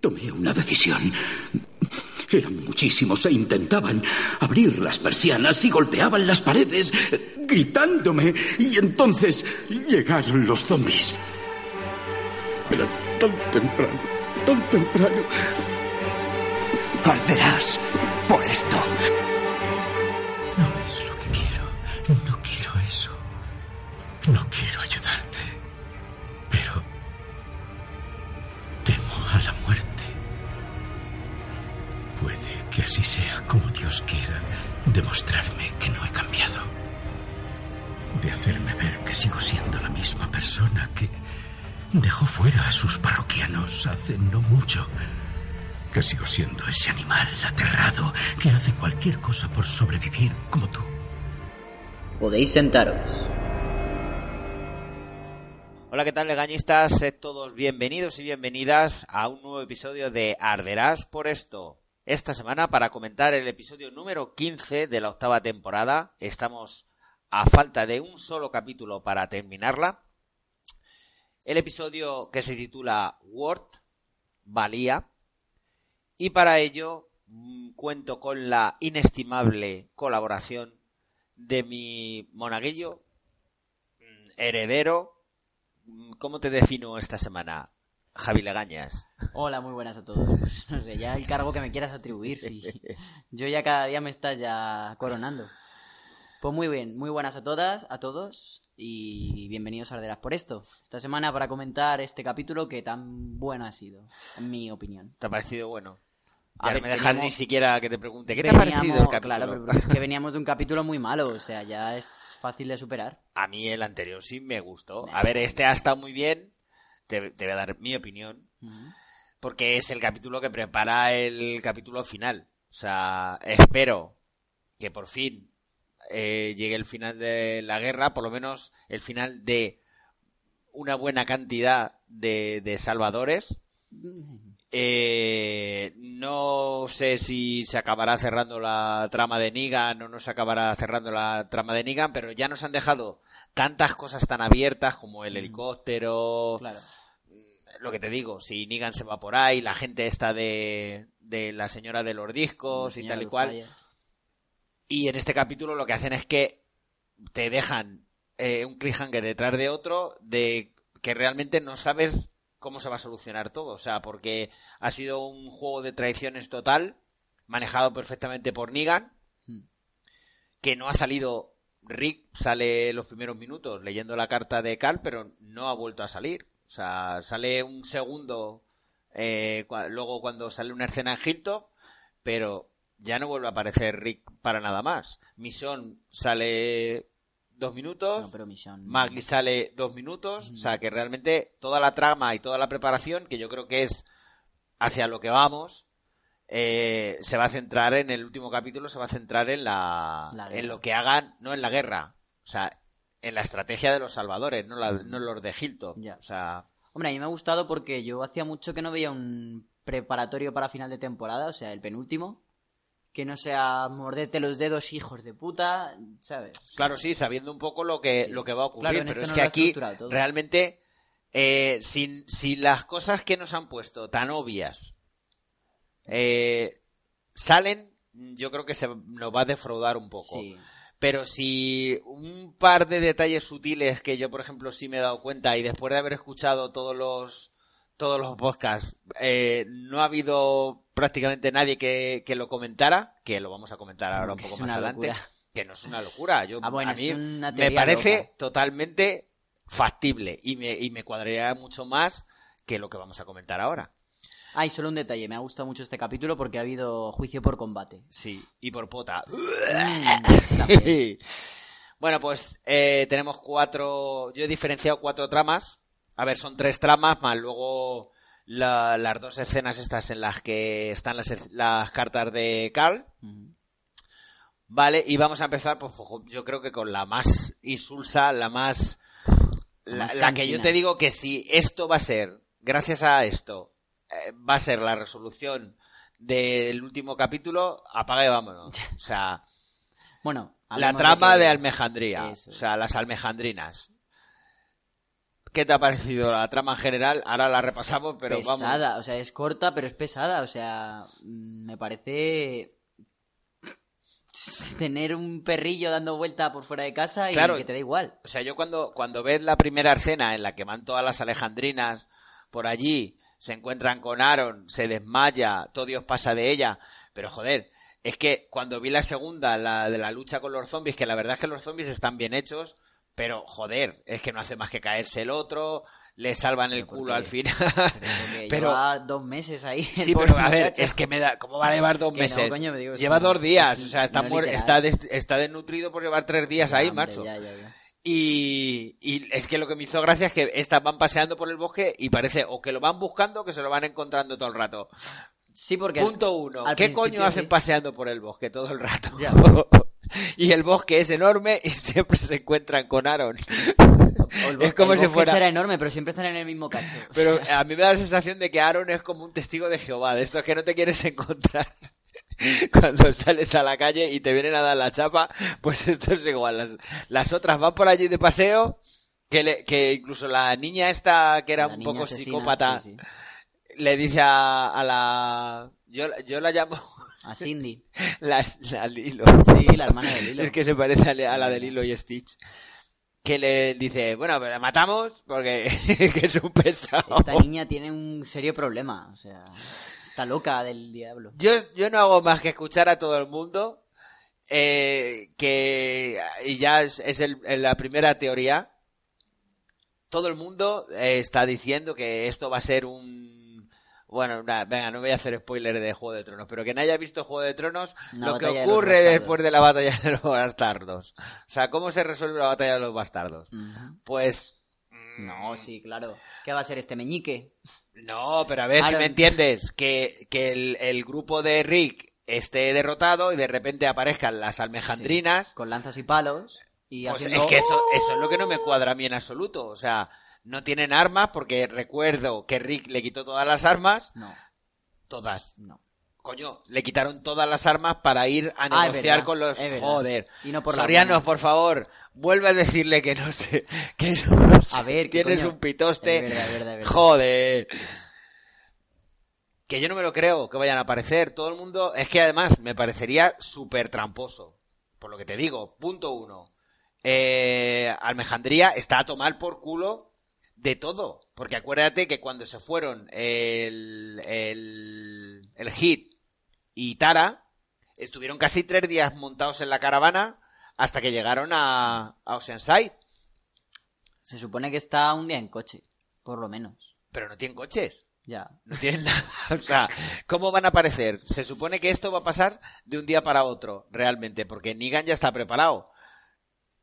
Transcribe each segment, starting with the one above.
Tomé una decisión. Eran muchísimos e intentaban abrir las persianas y golpeaban las paredes, gritándome. Y entonces llegaron los zombies. Era tan temprano, tan temprano. Arderás por esto. No es lo que quiero. No quiero eso. No quiero ayudarte. A la muerte. Puede que así sea como Dios quiera demostrarme que no he cambiado. De hacerme ver que sigo siendo la misma persona que dejó fuera a sus parroquianos hace no mucho. Que sigo siendo ese animal aterrado que hace cualquier cosa por sobrevivir como tú. Podéis sentaros. Hola, ¿qué tal, legañistas? Sed todos bienvenidos y bienvenidas a un nuevo episodio de Arderás por esto. Esta semana, para comentar el episodio número 15 de la octava temporada, estamos a falta de un solo capítulo para terminarla. El episodio que se titula Word, Valía, y para ello mm, cuento con la inestimable colaboración de mi monaguillo, mm, heredero. ¿Cómo te defino esta semana, Javi Legañas? Hola, muy buenas a todos. No sé, ya el cargo que me quieras atribuir, sí. Yo ya cada día me estás ya coronando. Pues muy bien, muy buenas a todas, a todos y bienvenidos a Arderas por esto. Esta semana para comentar este capítulo que tan bueno ha sido, en mi opinión. ¿Te ha parecido bueno? A Ya ver, no me dejas veníamos- ni siquiera que te pregunte, ¿qué te ha parecido el Veníamos- capítulo? Claro, pero es que veníamos de un capítulo muy malo, o sea, ya es fácil de superar. A mí el anterior sí me gustó. Me A ver, este ha estado muy bien. Te, te voy a dar mi opinión. Ujú. Porque es el capítulo que prepara el capítulo final. O sea, espero que por fin eh, llegue el final de la guerra, por lo menos el final de una buena cantidad de, de salvadores. Eh, no sé si se acabará cerrando la trama de Negan o no se acabará cerrando la trama de Negan, pero ya nos han dejado tantas cosas tan abiertas como el helicóptero, Claro. lo que te digo, si Negan se va por ahí, la gente está de, de la señora de los discos y tal y cual. Y en este capítulo lo que hacen es que te dejan eh, un cliffhanger detrás de otro de que realmente no sabes cómo se va a solucionar todo. O sea, porque ha sido un juego de traiciones total, manejado perfectamente por Negan, Mm. que no ha salido. Rick sale los primeros minutos leyendo la carta de Carl, pero no ha vuelto a salir. O sea, sale un segundo eh, luego cuando sale una escena en Hilton, pero ya no vuelve a aparecer Rick para nada más. Mission sale dos minutos, No, pero Maggie sale dos minutos, o sea que realmente toda la trama y toda la preparación, que yo creo que es hacia lo que vamos, eh, se va a centrar en el último capítulo, se va a centrar en la, en lo que hagan, no en la guerra, o sea, en la estrategia de los salvadores, no, la- no los de Hilton, Ya. o sea, Hombre, a mí me ha gustado porque yo hacía mucho que no veía un preparatorio para final de temporada, o sea, el penúltimo. Que no sea morderte los dedos, hijos de puta, ¿sabes? Claro, sí, sabiendo un poco lo que, Sí. lo que va a ocurrir, Claro, pero este es no que aquí realmente, eh, sin, si las cosas que nos han puesto tan obvias eh, salen, yo creo que se nos va a defraudar un poco. Sí. Pero si un par de detalles sutiles que yo, por ejemplo, sí me he dado cuenta y después de haber escuchado todos los todos los podcasts, eh, no ha habido prácticamente nadie que, que lo comentara, que lo vamos a comentar ahora un poco más adelante, locura. que no es una locura. Yo, Ah, bueno, a mí me parece loca. totalmente factible y me, y me cuadraría mucho más que lo que vamos a comentar ahora. Ah, y solo un detalle, me ha gustado mucho este capítulo porque ha habido juicio por combate. Sí, y por pota. Mm, bueno, pues eh, tenemos cuatro. Yo he diferenciado cuatro tramas. A ver, son tres tramas, más luego la- las dos escenas estas en las que están las, cartas de Carl. Vale, y vamos a empezar, pues yo creo que con la más insulsa, la más... La, más la que yo te digo que si esto va a ser, gracias a esto, eh, va a ser la resolución del último capítulo, apaga y vámonos. O sea, Bueno, la trama de, que- Almejandría, Eso o sea, las almejandrinas. ¿Qué te ha parecido la trama en general? Ahora la repasamos, pero vamos. pesada, o sea, es corta, pero es pesada, o sea, mm, me parece tener un perrillo dando vuelta por fuera de casa y Claro. que te da igual. O sea, yo cuando, cuando ves la primera escena en la que van todas las alejandrinas por allí, se encuentran con Aaron, se desmaya, todo Dios pasa de ella, pero joder, es que cuando vi la segunda, la de la lucha con los zombies, que la verdad es que los zombies están bien hechos, pero joder, es que no hace más que caerse el otro, le salvan el ¿por culo al final. Pero- lleva dos meses ahí. Sí, pero a ver, muchacho. es que me da, ¿cómo va a llevar dos Que no, meses? coño, me digo, Lleva dos días, sí, o sea, está, no muer- está, des- está desnutrido por llevar tres días ahí, Hombre, macho. ya, ya, ya. Y, y es que lo que me hizo gracia es que estas van paseando por el bosque y parece o que lo van buscando o que se lo van encontrando todo el rato. Sí, porque... Punto uno. al ¿Qué coño hacen sí. paseando por el bosque todo el rato? Y el bosque es enorme y siempre se encuentran con Aaron. Es como el si fuera... será enorme, pero siempre están en el mismo cacho. Pero a mí me da la sensación de que Aaron es como un testigo de Jehová, de estos que no te quieres encontrar cuando sales a la calle y te vienen a dar la chapa, pues esto es igual. Las, las otras van por allí de paseo, que, le- que incluso la niña esta, que era La un poco asesina, psicópata, sí, sí. le dice a, a la... Yo, yo la llamo A Cindy. la, la Lilo. Sí, la hermana de Lilo. Es que se parece a, la de Lilo y Stitch. Que le dice, bueno, pero la matamos porque que es un pesado. Esta niña tiene un serio problema, o sea, está loca del diablo. Yo, yo no hago más que escuchar a todo el mundo. eh, que y ya es, es el- en la primera teoría. Todo el mundo eh, está diciendo que esto va a ser un bueno, venga, no voy a hacer spoiler de Juego de Tronos, pero que no haya visto Juego de Tronos, Una lo que de ocurre después de la batalla de los bastardos. O sea, ¿cómo se resuelve la batalla de los bastardos? Pues mm, No, sí, claro. ¿Qué va a ser este meñique? no, pero a ver si me entiendes. Que, que el, el grupo de Rick esté derrotado y de repente aparezcan las almejandrinas. Con lanzas y palos. Y Pues haciendo... es que eso, eso es lo que no me cuadra a mí en absoluto. O sea, no tienen armas porque recuerdo que Rick le quitó todas las armas. No, Todas. no. Coño, le quitaron todas las armas para ir a Ah, negociar verdad, con los... Joder. Y no por las Soriano, buenas. por favor, vuelve a decirle que no sé... Que no sé, A ver, ¿qué tienes coño? un pitoste. Es verdad, es verdad, es. Joder. Que yo no me lo creo que vayan a aparecer. Todo el mundo... Es que además me parecería súper tramposo. Por lo que te digo. Punto uno. Eh, Almejandría está a tomar por culo de todo. Porque acuérdate que cuando se fueron el, el, el Hit y Tara, estuvieron casi tres días montados en la caravana hasta que llegaron a, a Oceanside. Se supone que está un día en coche, por lo menos. Pero no tienen coches. Ya. No tienen nada. O sea, ¿cómo van a aparecer? Se supone que esto va a pasar de un día para otro, realmente, porque Negan ya está preparado.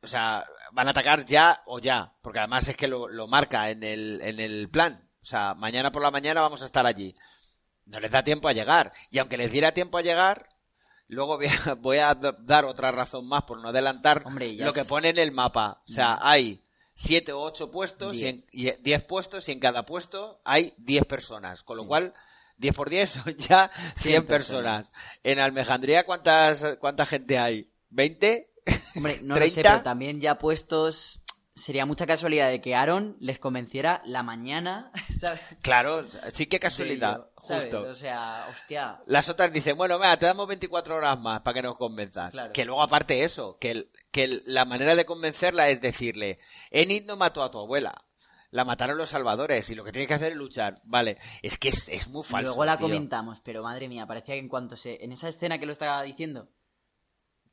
O sea, van a atacar ya o ya, porque además es que lo, lo marca en el, en el plan. O sea, mañana por la mañana vamos a estar allí. No les da tiempo a llegar. Y aunque les diera tiempo a llegar, luego voy a, voy a dar otra razón más por no adelantar Hombre, lo que pone en el mapa. O sea, hay siete o ocho puestos y, Diez. en, y diez puestos y en cada puesto hay diez personas. Con lo Sí. cual, 10 por 10 son ya 100 personas. En Almejandría, ¿cuántas, ¿cuánta gente hay? ¿20? Hombre, no lo sé, 30. pero también ya puestos... Sería mucha casualidad de que Aaron les convenciera la mañana, ¿sabes? Claro, sí que casualidad, justo. O sea, hostia. Las otras dicen, bueno, venga, te damos 24 horas más para que nos convenzas. Claro. Que luego aparte eso, que, el- que el- la manera de convencerla es decirle, Enid no mató a tu abuela, la mataron los salvadores y lo que tienes que hacer es luchar. Vale, es que es, es muy falso. Luego la tío. comentamos, pero madre mía, parecía que en cuanto se... En esa escena que lo estaba diciendo,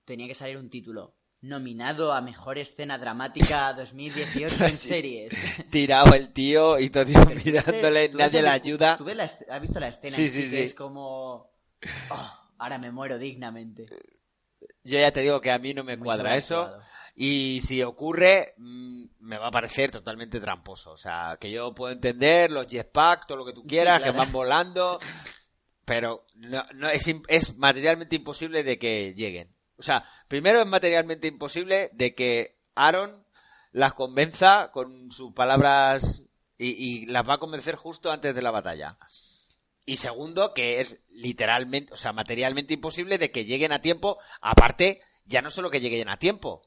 tenía que salir un título. Nominado a Mejor Escena Dramática 2018 en series. Tirado el tío y todo tío Pero tú mirándole, tú nadie le ayuda. ¿Tú ves la est- has visto la escena? Sí, sí, que sí. Es como... oh, ahora me muero dignamente. Yo ya te digo que a mí no me Muy cuadra eso. Y si ocurre, mm, me va a parecer totalmente tramposo. O sea, que yo puedo entender los jetpack, todo lo que tú quieras, claro. que van volando, pero no, no es, es materialmente imposible de que lleguen. O sea, primero es materialmente imposible de que Aaron las convenza con sus palabras y, y las va a convencer justo antes de la batalla. Y segundo, que es literalmente, o sea, materialmente imposible de que lleguen a tiempo. Aparte, ya no solo que lleguen a tiempo,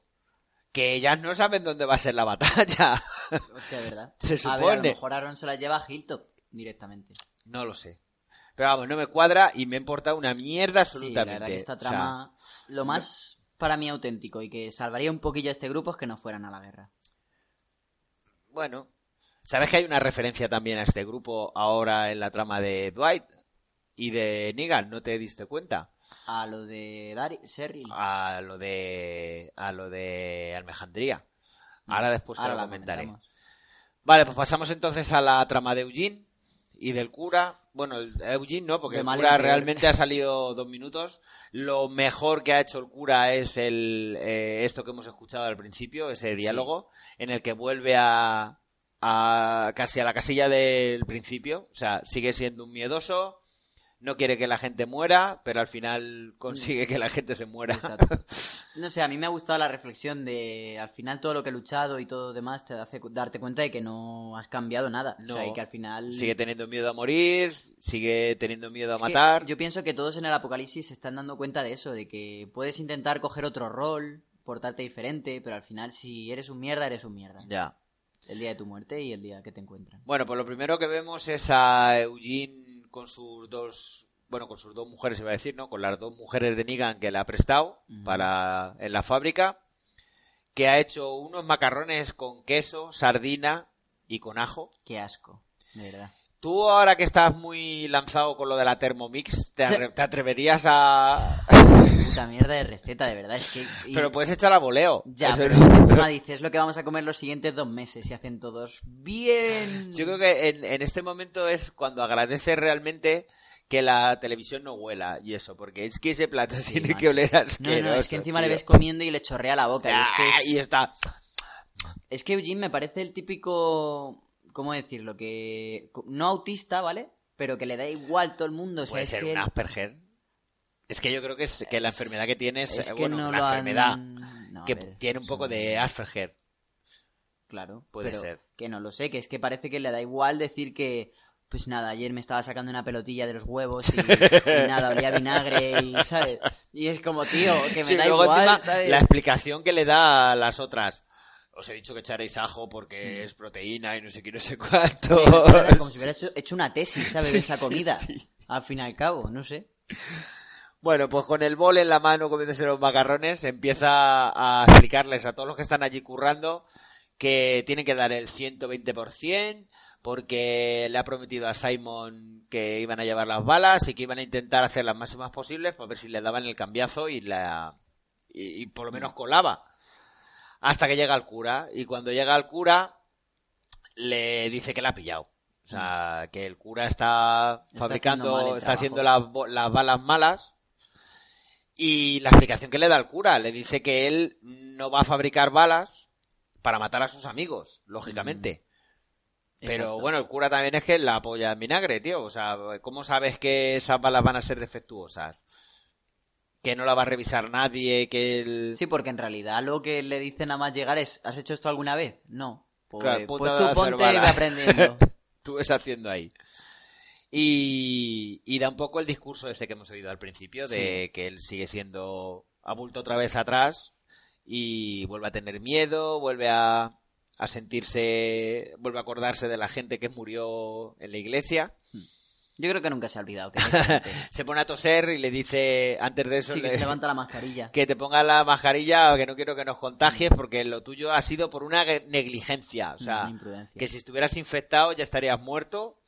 que ellas no saben dónde va a ser la batalla. Hostia, ¿verdad? Se A ver, a lo supone. mejor Aaron se las lleva a Hilltop directamente. No lo sé. Pero vamos, no me cuadra y me ha importado una mierda Sí, la absolutamente. verdad que esta O sea, trama, lo más para mí auténtico y que salvaría un poquillo a este grupo es que no fueran a la guerra. bueno, ¿sabes que hay una referencia también a este grupo ahora en la trama de Dwight y de Negan? ¿No te diste cuenta? A lo de Dari, Serril. A lo de a lo de Almejandría. Ahora después te Ahora lo comentaré. comentamos. Vale, pues pasamos entonces a la trama de Eugene y del cura. Bueno, el Eugene no, porque De el cura realmente ha salido dos minutos. Lo mejor que ha hecho el cura es el eh, esto que hemos escuchado al principio, ese diálogo, en el que vuelve a, a casi a la casilla del principio. O sea, sigue siendo un miedoso, no quiere que la gente muera, pero al final consigue que la gente se muera. Exacto. No sé, a mí me ha gustado la reflexión de al final todo lo que he luchado y todo demás te hace darte cuenta de que no has cambiado nada. O sea, No. y que al final... Sigue teniendo miedo a morir, sigue teniendo miedo a Es matar. yo pienso que todos en el apocalipsis se están dando cuenta de eso, de que puedes intentar coger otro rol, portarte diferente, pero al final si eres un mierda, eres un mierda. Ya. El día de tu muerte y el día que te encuentran. Bueno, pues lo primero que vemos es a Eugene con sus dos, bueno, con sus dos mujeres, iba a decir, ¿no? Con las dos mujeres de Negan que le ha prestado para en la fábrica, que ha hecho unos macarrones con queso, sardina y con ajo. Qué asco, de verdad. Tú ahora que estás muy lanzado con lo de la Thermomix, ¿te, Sí. arre- te atreverías a...? Puta mierda de receta, de verdad. Es que... y- Pero puedes echar a voleo. Ya, Eso pero dices es lo que vamos a comer los siguientes dos meses y hacen todos bien. Yo creo que en, en este momento es cuando agradeces realmente que la televisión no huela y eso, porque es que ese plato tiene que oler No, asqueroso. no, es que encima le ves comiendo y le chorrea la boca. y es, que Ah, es- y está. es que Eugene me parece el típico. ¿Cómo decirlo? Que. No autista, ¿vale? Pero que le da igual todo el mundo. O sea, Puede es ser que un Asperger. Es que yo creo que es que la enfermedad que tienes, es que bueno, no han- enfermedad No, que ver, tiene un poco de Asperger. Claro. Puede ser. Que no lo sé, que es que parece que le da igual decir que. Pues nada, ayer me estaba sacando una pelotilla de los huevos y, y nada, olía vinagre y, ¿sabes? Y es como, tío, que me Sí, da luego igual, encima, ¿sabes? la explicación que le da a las otras. Os he dicho que echaréis ajo Mm. porque es proteína y no sé qué, no sé cuánto. Como si hubieras hecho- una tesis, ¿sabes? De esa Sí, comida. sí. Al fin y al cabo, no sé. Bueno, pues con el bol en la mano comiéndose los macarrones, empieza a explicarles a todos los que están allí currando que tienen que dar el 120% porque le ha prometido a Simon que iban a llevar las balas y que iban a intentar hacer las máximas posibles para ver si le daban el cambiazo y la y, y por lo menos colaba. Hasta que llega el cura y cuando llega el cura le dice que la ha pillado. O sea que el cura está, Está fabricando está haciendo las, las balas malas. Y la explicación que le da el cura le dice que él no va a fabricar balas para matar a sus amigos lógicamente pero Exacto. bueno, el cura también es que la apoya en vinagre, tío. O sea, ¿cómo sabes que esas balas van a ser defectuosas? Que no la va a revisar nadie, que el... Sí, porque en realidad lo que le dice nada más llegar es ¿has hecho esto alguna vez? No. Pues, Claro, pues tú ponte y aprendiendo. tú ves haciendo ahí. Y, y da un poco el discurso ese que hemos oído al principio, de que él sigue siendo... ha vuelto otra vez atrás y vuelve a tener miedo, vuelve a, a sentirse... vuelve a acordarse de la gente que murió en la iglesia. Yo creo que nunca se ha olvidado. Se pone a toser y le dice, antes de eso, sí, que le- se levanta la mascarilla. que te pongas la mascarilla, que no quiero que nos contagies, porque lo tuyo ha sido por una ge- negligencia. O sea, que si estuvieras infectado ya estarías muerto,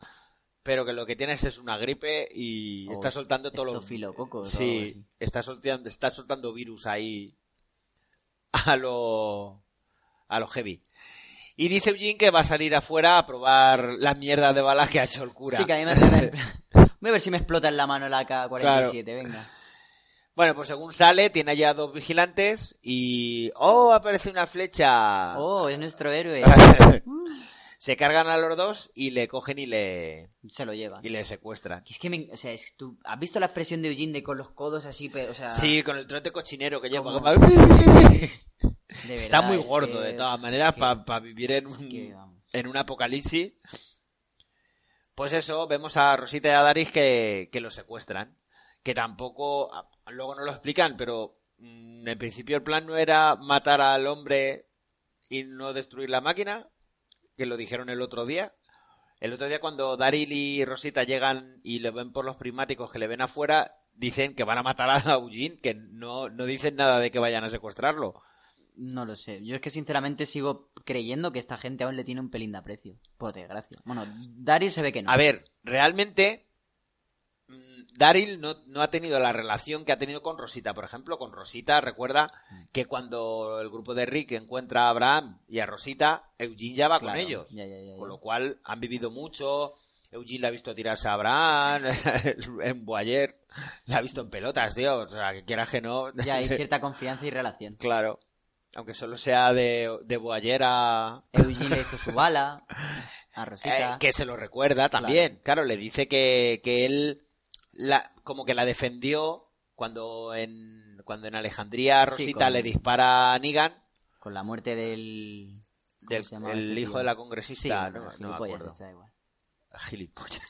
pero que lo que tienes es una gripe y O está soltando todo lo... estofilococos o algo Sí, está soltando, está soltando virus ahí a lo... a lo heavy. Y dice Eugene que va a salir afuera a probar las mierdas de balas que ha hecho el cura. Sí, que a mí me hace... Voy a ver si me explota en la mano la AK-47, venga. Bueno, pues según sale, tiene allá dos vigilantes y... ¡Oh, aparece una flecha! Oh, es nuestro héroe. Se cargan a los dos y le cogen y le, Se lo llevan. y le secuestran. Es que me, o sea, es que tú, ¿has visto la expresión de Eugene de con los codos así, pe- o sea, Sí, con el trote cochinero que lleva. Como- Está muy gordo, que- de todas maneras, es que- para vivir en es un, que, en un apocalipsis. Pues eso, vemos a Rosita y a Daris que, que lo secuestran. Que tampoco, a- luego no lo explican, pero mm, en principio el plan no era matar al hombre y no destruir la máquina, que lo dijeron el otro día. El otro día cuando Daryl y Rosita llegan y le ven por los prismáticos que le ven afuera, dicen que van a matar a Eugene, que no, no dicen nada de que vayan a secuestrarlo. No lo sé. Yo es que sinceramente sigo creyendo que esta gente aún le tiene un pelín de aprecio. Por desgracia. Bueno, Daryl se ve que no. A ver, realmente Daryl no, no ha tenido la relación que ha tenido con Rosita. Por ejemplo, con Rosita, recuerda que cuando el grupo de Rick encuentra a Abraham y a Rosita, Eugene ya va Claro, con ellos. ya, ya, ya, ya. Con lo cual han vivido mucho. Eugene la ha visto tirarse a Abraham, en Boyer, la ha visto en pelotas, tío. O sea, que quieras que no. Ya hay cierta confianza y relación. Claro. Aunque solo sea de, de Boyer a, Eugene le hizo su bala a Rosita. Eh, que se lo recuerda también. Claro, le dice que, que él la, como que la defendió cuando en, cuando en Alejandría Sí, Rosita con- le dispara a Negan, Con la muerte del... ¿cómo del, el este hijo tío? de la congresista. no, no me gilipollas, acuerdo. este da igual. Gilipollas.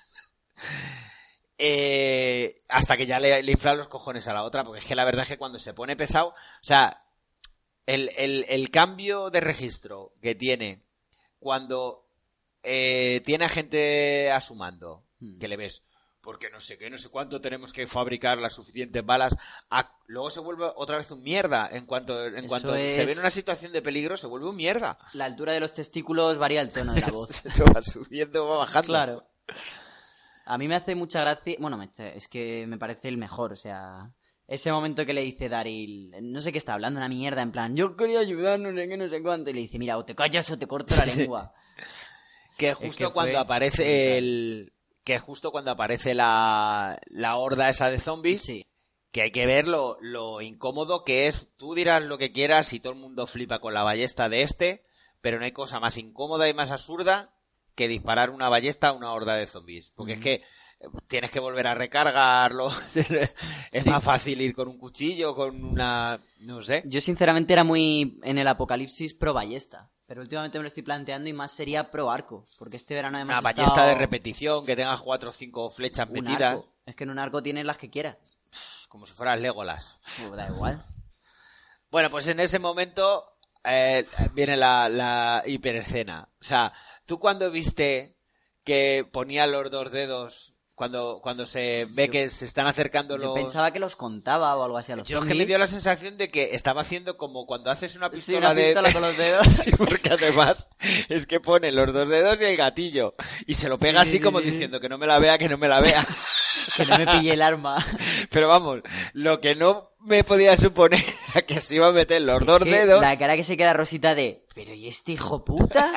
Eh, hasta que ya le, le inflan los cojones a la otra, porque es que la verdad es que cuando se pone pesado, o sea, el, el, el cambio de registro que tiene cuando eh, tiene a gente a su mando, Hmm. que le ves, porque no sé qué, no sé cuánto tenemos que fabricar las suficientes balas, a- luego se vuelve otra vez un mierda, en cuanto, en Eso cuanto se ve en una situación de peligro, se vuelve un mierda. La altura de los testículos varía el tono de la voz. Se va subiendo, va bajando. Claro. A mí me hace mucha gracia. Bueno, es que me parece el mejor, o sea. Ese momento que le dice Daryl, no sé qué está hablando, una mierda, en plan, yo quería ayudar, no sé qué, no sé cuánto, y le dice, mira, o te callas o te corto la lengua. Que justo que cuando fue aparece el. Que justo cuando aparece la, la horda esa de zombies, Sí. que hay que ver lo, lo incómodo que es. Tú dirás lo que quieras y todo el mundo flipa con la ballesta de este, pero no hay cosa más incómoda y más absurda que disparar una ballesta a una horda de zombies. Porque es que eh, tienes que volver a recargarlo. es Sí. más fácil ir con un cuchillo, con una. No sé. Yo sinceramente era muy en el apocalipsis pro ballesta, pero últimamente me lo estoy planteando y más sería pro arco, porque este verano hemos Una ballesta estado- de repetición que tenga cuatro o cinco flechas un metidas. arco. Es que en un arco tienes las que quieras. Como si fueras Legolas. Pues da igual. Bueno, pues en ese momento eh, viene la, la hiperescena. O sea, tú cuando viste que ponía los dos dedos, cuando, cuando se ve Yo- que se están acercando Yo los... pensaba que los contaba o algo así a los Yo es que me dio la sensación de que estaba haciendo como cuando haces una Sí, pistola, una de... pistola con los dedos. Sí, porque además es que pone los dos dedos y el gatillo. Y se lo pega Sí, así sí, como sí, sí. diciendo que no me la vea, que no me la vea. que no me pille el arma. Pero vamos, lo que no me podía suponer que se iba a meter los dos Que dedos. La cara que se queda Rosita de, pero ¿y este hijo puta?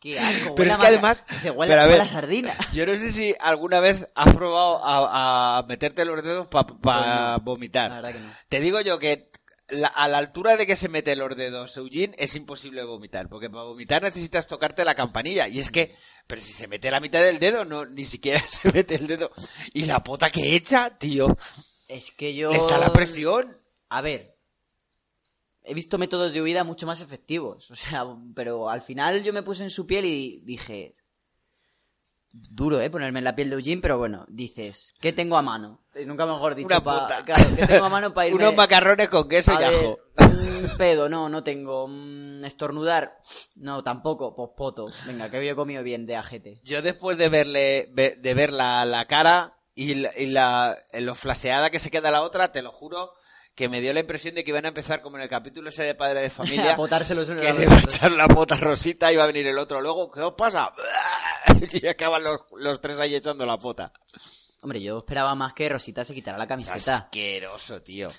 Qué asco, Pero es que además- huele, pero a huele ver, a sardina. Yo no sé si alguna vez has probado a, a meterte los dedos para Pues no, vomitar. La verdad que no. Te digo yo que la- a la altura de que se mete los dedos Eugene es imposible vomitar, porque para vomitar necesitas tocarte la campanilla. Y es que, pero si se mete la mitad del dedo, no, ni siquiera se mete el dedo. Y la pota que echa, tío, Es que yo... sale la presión. A ver, he visto métodos de huida mucho más efectivos. O sea, pero al final yo me puse en su piel y dije... Duro, ¿eh? Ponerme en la piel de Eugene, pero bueno, dices, ¿qué tengo a mano? Nunca mejor dicho. Una pa- puta. Claro, ¿qué tengo a mano para irme... Unos macarrones con queso y ajo. un pedo, no, no tengo. Mm, estornudar, no, tampoco. Pues poto. Venga, que había comido bien de ajete. Yo después de verle, ve- de ver la, la cara y, la, y la- lo flaseada que se queda la otra, te lo juro que me dio la impresión de que iban a empezar como en el capítulo ese de Padre de Familia. a potarse los unos a que se va a echar la pota rosita y va a venir el otro luego, ¿qué os pasa? Y acaban los, los tres ahí echando la pota. Hombre, yo esperaba más que Rosita se quitara la Es camiseta. asqueroso, tío.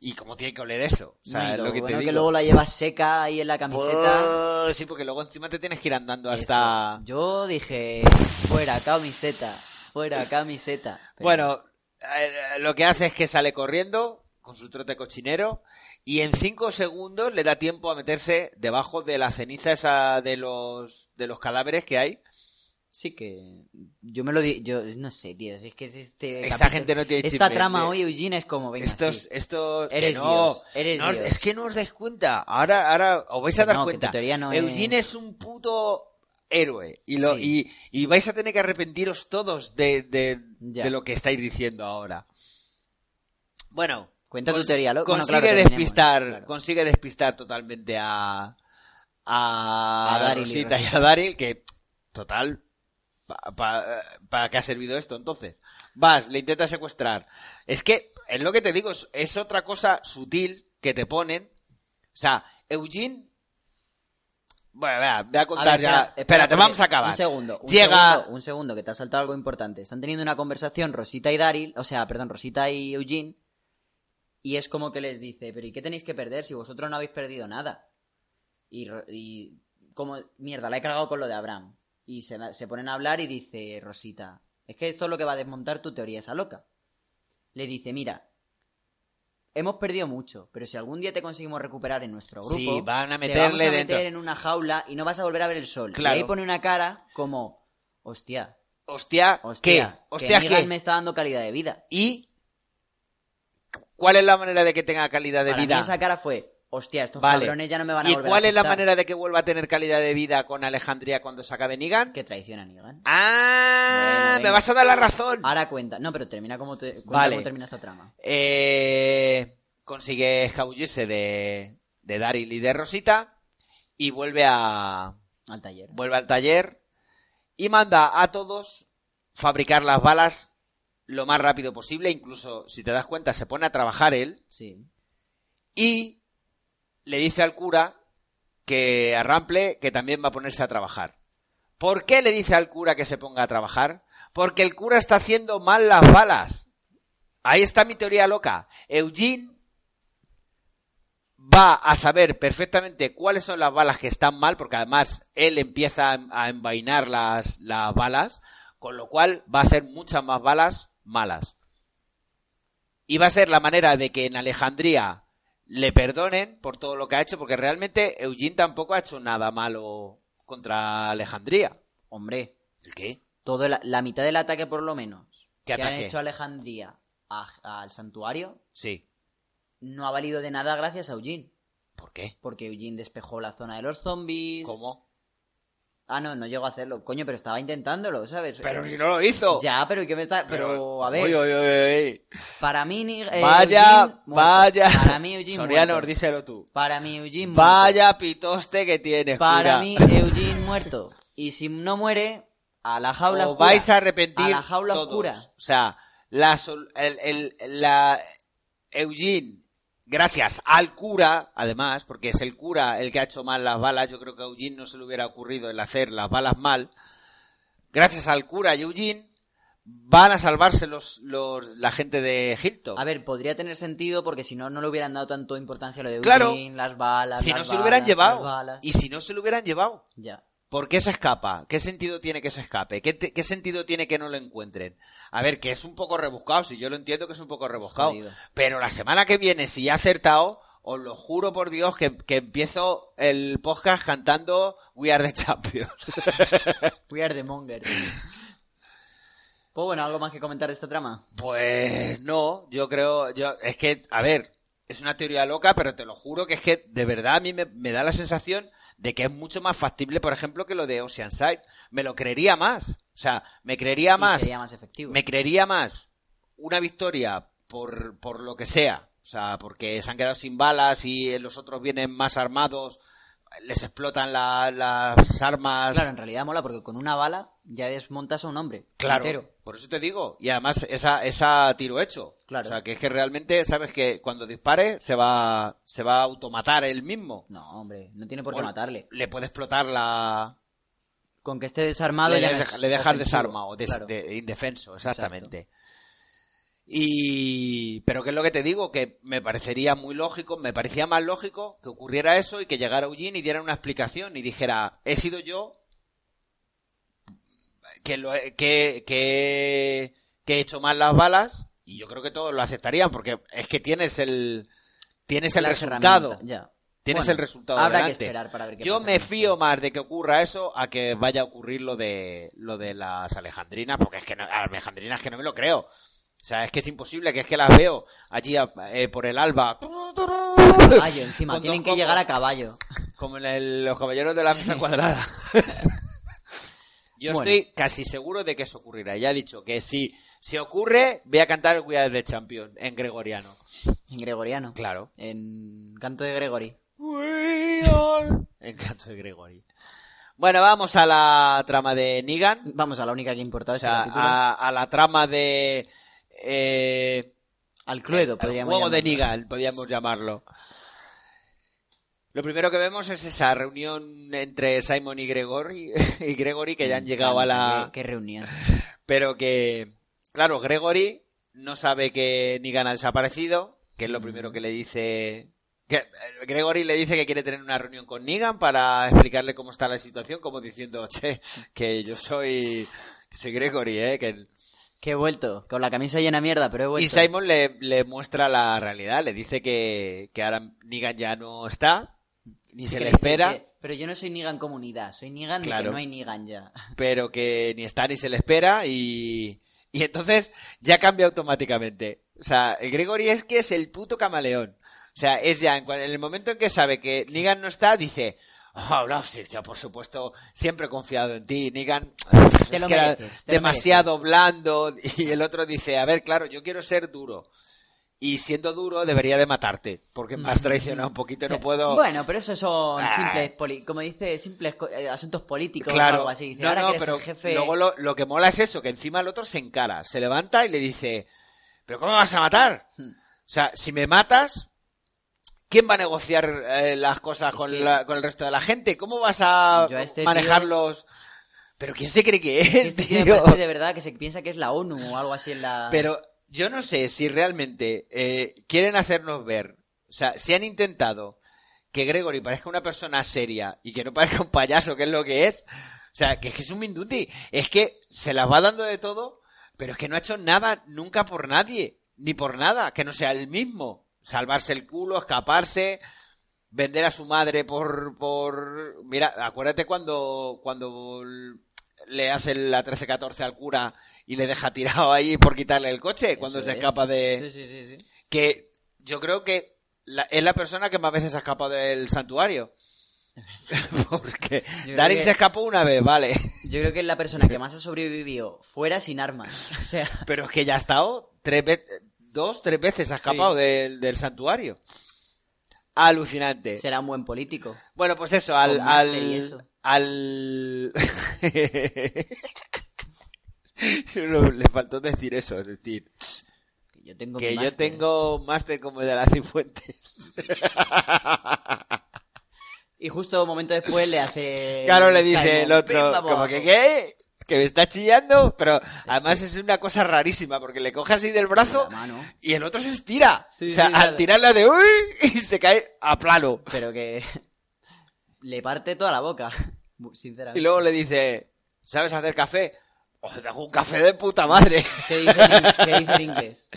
¿Y cómo tiene que oler eso? O sea, No, es lo lo que bueno te que luego la llevas seca ahí en la camiseta. Pues, sí, porque luego encima te tienes que ir andando hasta... Eso. Yo dije, fuera camiseta, fuera camiseta. Pero- Bueno, eh, lo que hace es que sale corriendo con su trote cochinero y en cinco segundos le da tiempo a meterse debajo de la ceniza esa de los, de los cadáveres que hay. Sí que yo me lo di, yo no sé, tío, si es que es este Esta capítulo- gente no tiene Esta chip trama hoy Eugene es como venga, Estos, estos, que Eres no, Dios, eres no os- Dios. es que no os dais cuenta. Ahora, ahora os vais a dar no, cuenta. no Eugene es... un puto héroe y lo Sí. y, y vais a tener que arrepentiros todos de, de, de lo que estáis diciendo ahora. Bueno, Cuenta tu teoría, lo- bueno, consigue claro, terminemos, despistar, claro. consigue despistar totalmente a a, A Rosita y, a Daryl que total ¿Para qué ha servido esto entonces? Vas, le intentas secuestrar. Es que, es lo que te digo, es, es otra cosa sutil que te ponen. O sea, Eugene. Bueno, vea, voy a A contar ver, ya. Espérate, espera, porque- vamos a acabar. Un segundo, un Llega. segundo, un segundo, que te ha saltado algo importante. Están teniendo una conversación Rosita y Daryl, o sea, perdón, Rosita y Eugene, y es como que les dice, pero ¿y qué tenéis que perder si vosotros no habéis perdido nada? Y, como, mierda, la he cagado con lo de Abraham. Y se, se ponen a hablar y dice Rosita, es que esto es lo que va a desmontar tu teoría esa loca. Le dice, mira, hemos perdido mucho, pero si algún día te conseguimos recuperar en nuestro grupo, Sí, van a te vamos meterle a dentro. meter en una jaula y no vas a volver a ver el sol. Claro. Y ahí pone una cara como, hostia, Hostia, hostia, ¿qué? que Hostia, Negan ¿qué? me está dando calidad de vida. ¿Y cuál es la manera de que tenga calidad de Para vida? mí esa cara fue, hostia, estos Vale. cabrones ya no me van a ¿Y volver cuál a es la manera de que vuelva a tener calidad de vida con Alejandría cuando se acabe Negan? Que traiciona a Negan. ¡Ah! Bueno, me vas a dar la razón. Ahora cuenta. No, pero termina como, te, cuenta Vale. cómo termina esta trama. Eh, consigue escabullirse de, de Daryl y de Rosita y vuelve a Al taller. vuelve al taller y manda a todos fabricar las balas lo más rápido posible. Incluso, si te das cuenta, se pone a trabajar él Sí. y le dice al cura que a Rample que también va a ponerse a trabajar. ¿Por qué le dice al cura que se ponga a trabajar? Porque el cura está haciendo mal las balas. Ahí está mi teoría loca. Eugene va a saber perfectamente cuáles son las balas que están mal, porque además él empieza a- envainar las, las balas, con lo cual va a hacer muchas más balas malas. Y va a ser la manera de que en Alejandría le perdonen por todo lo que ha hecho, porque realmente Eugene tampoco ha hecho nada malo contra Alejandría. Hombre, ¿El qué? todo la, la mitad del ataque por lo menos ¿Qué que han hecho Alejandría al santuario Sí. no ha valido de nada gracias a Eugene. ¿Por qué? Porque Eugene despejó la zona de los zombies. ¿Cómo? Ah, no, no llegó a hacerlo. Coño, pero estaba intentándolo, ¿sabes? Pero si no lo hizo. Ya, pero ¿y qué me está...? Pero, a ver, para mí... eh, Vaya, Eugene, vaya. Para mí Eugene Soriano, muerto. díselo tú. Para mí Eugene muerto. Vaya pitoste que tienes, Para cura. mí Eugene muerto. Y si no muere, a la jaula Os oscura. vais a arrepentir A la jaula todos. oscura. O sea, la, el, el- la Eugene, gracias al cura, además, porque es el cura el que ha hecho mal las balas, yo creo que a Eugene no se le hubiera ocurrido el hacer las balas mal. Gracias al cura y Eugene van a salvarse los, los, la gente de Egipto. A ver, podría tener sentido porque si no, no le hubieran dado tanto importancia a lo de Claro. Eugene, las balas, si no se lo hubieran llevado. Y si no se lo hubieran llevado. Ya. ¿Por qué se escapa? ¿Qué sentido tiene que se escape? ¿Qué, te- qué sentido tiene que no lo encuentren? A ver, que es un poco rebuscado, si yo lo entiendo que es un poco rebuscado. Jodido. Pero la semana que viene, si he acertado, os lo juro por Dios que, que empiezo el podcast cantando We Are the Champions. We are the monger. pues bueno, ¿algo más que comentar de esta trama? Pues no, yo creo, yo, es que, a ver, es una teoría loca, pero te lo juro que es que de verdad a mí me, me da la sensación de que es mucho más factible, por ejemplo, que lo de Oceanside. Me lo creería más. O sea, me creería más. sería más efectivo. Me creería más una victoria por, por lo que sea. O sea, porque se han quedado sin balas y los otros vienen más armados, les explotan la- las armas. Claro, en realidad mola porque con una bala ya desmontas a un hombre. Claro, entero. Por eso te digo. Y además, esa, esa tiro hecho. Claro. O sea, que es que realmente sabes que cuando dispare se va, se va a automatar él mismo. No, hombre, no tiene por qué O matarle. Le puede explotar la. Con que esté desarmado le, ya deja- le dejas desarmado, des- Claro. de- indefenso, exactamente. Y. Pero ¿qué es lo que te digo? Que me parecería muy lógico, me parecía más lógico que ocurriera eso y que llegara Eugene y diera una explicación y dijera: He sido yo que, lo que, que, que he hecho mal las balas Y yo creo que todos lo aceptarían porque es que tienes el tienes el resultado. Ya. Tienes Bueno, el resultado habrá delante. que esperar para ver qué Yo pasa me fío más de que ocurra eso a que vaya a ocurrir lo de lo de las alejandrinas, porque es que no, alejandrinas que no me lo creo. O sea, es que es imposible, que es que las veo allí eh, por el alba. Caballo, encima, tienen que llegar a caballo. Como en el- los caballeros de la mesa cuadrada. Yo Bueno. estoy casi seguro de que eso ocurrirá. Ya he dicho que si, si ocurre, voy a cantar el We Are the Champion en gregoriano. En gregoriano. Claro. En canto de Gregory. We are... En canto de Gregory. Bueno, vamos a la trama de Negan. Vamos a la única que importa. O este sea, a, a la trama de... Eh, Al Cluedo, el podríamos juego de. Negan, podríamos llamarlo. Lo primero que vemos es esa reunión entre Simon y Gregory, y Gregory que ya han llegado a la... Qué, qué reunión. Pero que, claro, Gregory no sabe que Negan ha desaparecido, que es lo primero que le dice... Que eh, Gregory le dice que quiere tener una reunión con Negan para explicarle cómo está la situación, como diciendo, che, que yo soy, que soy Gregory, eh, que... Que he vuelto. Con la camisa llena de mierda, pero he vuelto. Y Simon le, le muestra la realidad, le dice que, que ahora Negan ya no está, ni se le espera, que- pero yo no soy Nigan comunidad. Soy Nigan de Claro. que no hay Nigan ya. pero que ni está ni se le espera y, y entonces ya cambia automáticamente. O sea, el Gregory es que es el puto camaleón. O sea, es ya en, el momento en que sabe que Negan no está, dice, oh, no, sí, ya por supuesto, siempre he confiado en ti, Negan, Te es que era mereces, demasiado mereces". blando y el otro dice, a ver, claro, yo quiero ser duro. Y siendo duro debería de matarte, porque me has traicionado un poquito y no puedo... Bueno, pero eso son Ah. simples, poli- como dice, simples eh, asuntos políticos o Claro, algo así. Dice, no, ahora no, pero jefe... luego lo, lo que mola es eso, que encima el otro se encara, se levanta y le dice, ¿pero cómo me vas a matar? Hmm. O sea, si me matas, ¿quién va a negociar eh, las cosas Es con, que- la- con el resto de la gente? ¿Cómo vas a este manejar tío- los...? ¿Pero quién se cree que es, tío de verdad que se piensa que es la ONU o algo así en la... Pero yo no sé si realmente eh, quieren hacernos ver, o sea, si han intentado que Gregory parezca una persona seria y que no parezca un payaso, que es lo que es, o sea, que es que es un Minduti, es que se las va dando de todo, pero es que no ha hecho nada nunca por nadie, ni por nada, que no sea el mismo, salvarse el culo, escaparse, vender a su madre por, por, mira, acuérdate cuando, cuando le hace la 13-14 al cura y le deja tirado ahí por quitarle el coche cuando Eso se es. escapa de... Sí, sí, sí. Que yo creo que la- es la persona que más veces ha escapado del santuario. Porque que- se escapó una vez, vale. Yo creo que es la persona que más ha sobrevivido fuera sin armas. O sea, Pero es que ya ha estado tres ve- dos, tres veces ha escapado del, del santuario. Alucinante. será un buen político. Bueno, pues eso, al... Al, eso. al... Le faltó decir eso, es decir, Que yo tengo que yo tengo máster como el de las Cifuentes. Y justo un momento después le hace... Claro, le dice el "Ven, otro, como abajo". que ¿qué? Que me está chillando, pero además es una cosa rarísima, porque le coge así del brazo y el otro se estira. Sí, o sea, sí, al claro. tirarla de uy y se cae a plano. Pero que le parte toda la boca. Y Sinceramente. luego le dice, ¿sabes hacer café? Oh, te hago un café de puta madre. ¿Qué dice, qué dice en inglés?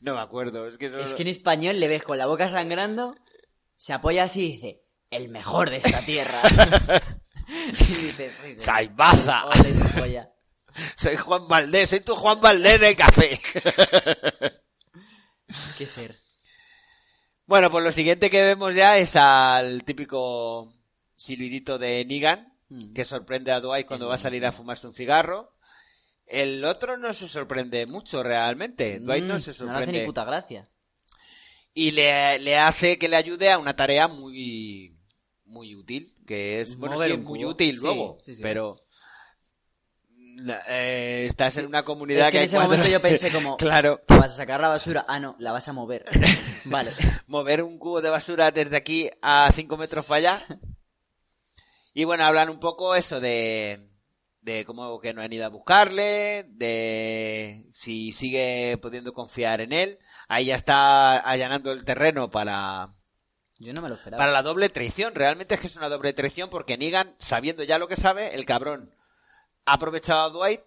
No me acuerdo, es que. Es que en español le ves con la boca sangrando, se apoya así y dice, el mejor de esta tierra. y dices, "Sí, sí, ¡Salvaza! ole tu polla". Soy Juan Valdés, soy tu Juan Valdés del café. ¿Qué ser? Bueno, pues lo siguiente que vemos ya es al típico silbidito de Negan, Mm. que sorprende a Dwight cuando va a salir a fumarse un cigarro. El otro no se sorprende mucho realmente. Dwight no se No le hace sorprende. ni puta gracia. y le, le hace que le ayude a una tarea muy muy útil, que es, bueno, Mover sí, un muy útil Sí, luego, sí, pero eh, estás en una comunidad Es que en ese cuatro- momento yo pensé como, claro, que vas a sacar la basura. Ah, no, la vas a mover. Vale. mover un cubo de basura desde aquí a 5 metros para allá. Y bueno, hablan un poco eso de, de cómo que no han ido a buscarle, de si sigue pudiendo confiar en él. Ahí ya está allanando el terreno para, Yo no me lo esperaba. para la doble traición. Realmente es que es una doble traición porque Negan, sabiendo ya lo que sabe, el cabrón ha aprovechado a Dwight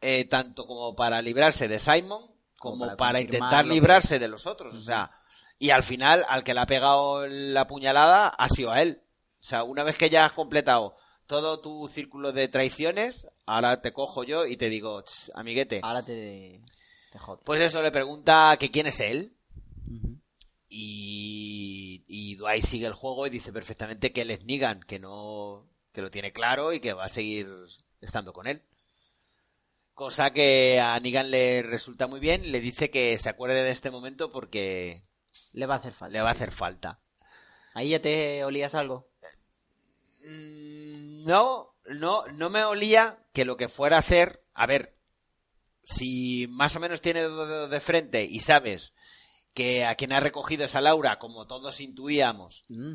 eh, tanto como para librarse de Simon como para intentar que- librarse de los otros. O sea, y al final, al que le ha pegado la puñalada ha sido a él. O sea, una vez que ya has completado todo tu círculo de traiciones, ahora te cojo yo y te digo, "Ch, amiguete. Ahora te, te jodo. Pues eso, le pregunta que quién es él. Y, y Dwight sigue el juego y dice perfectamente que él es Negan, que no, que lo tiene claro y que va a seguir estando con él. Cosa que a Negan le resulta muy bien le dice que se acuerde de este momento porque Le va a hacer falta. le va a hacer falta. Ahí ya te olías algo. Mm, No, no, no me olía que lo que fuera a hacer, a ver, si más o menos tiene dos dedos de frente y sabes que a quien ha recogido esa Laura, como todos intuíamos, Mm.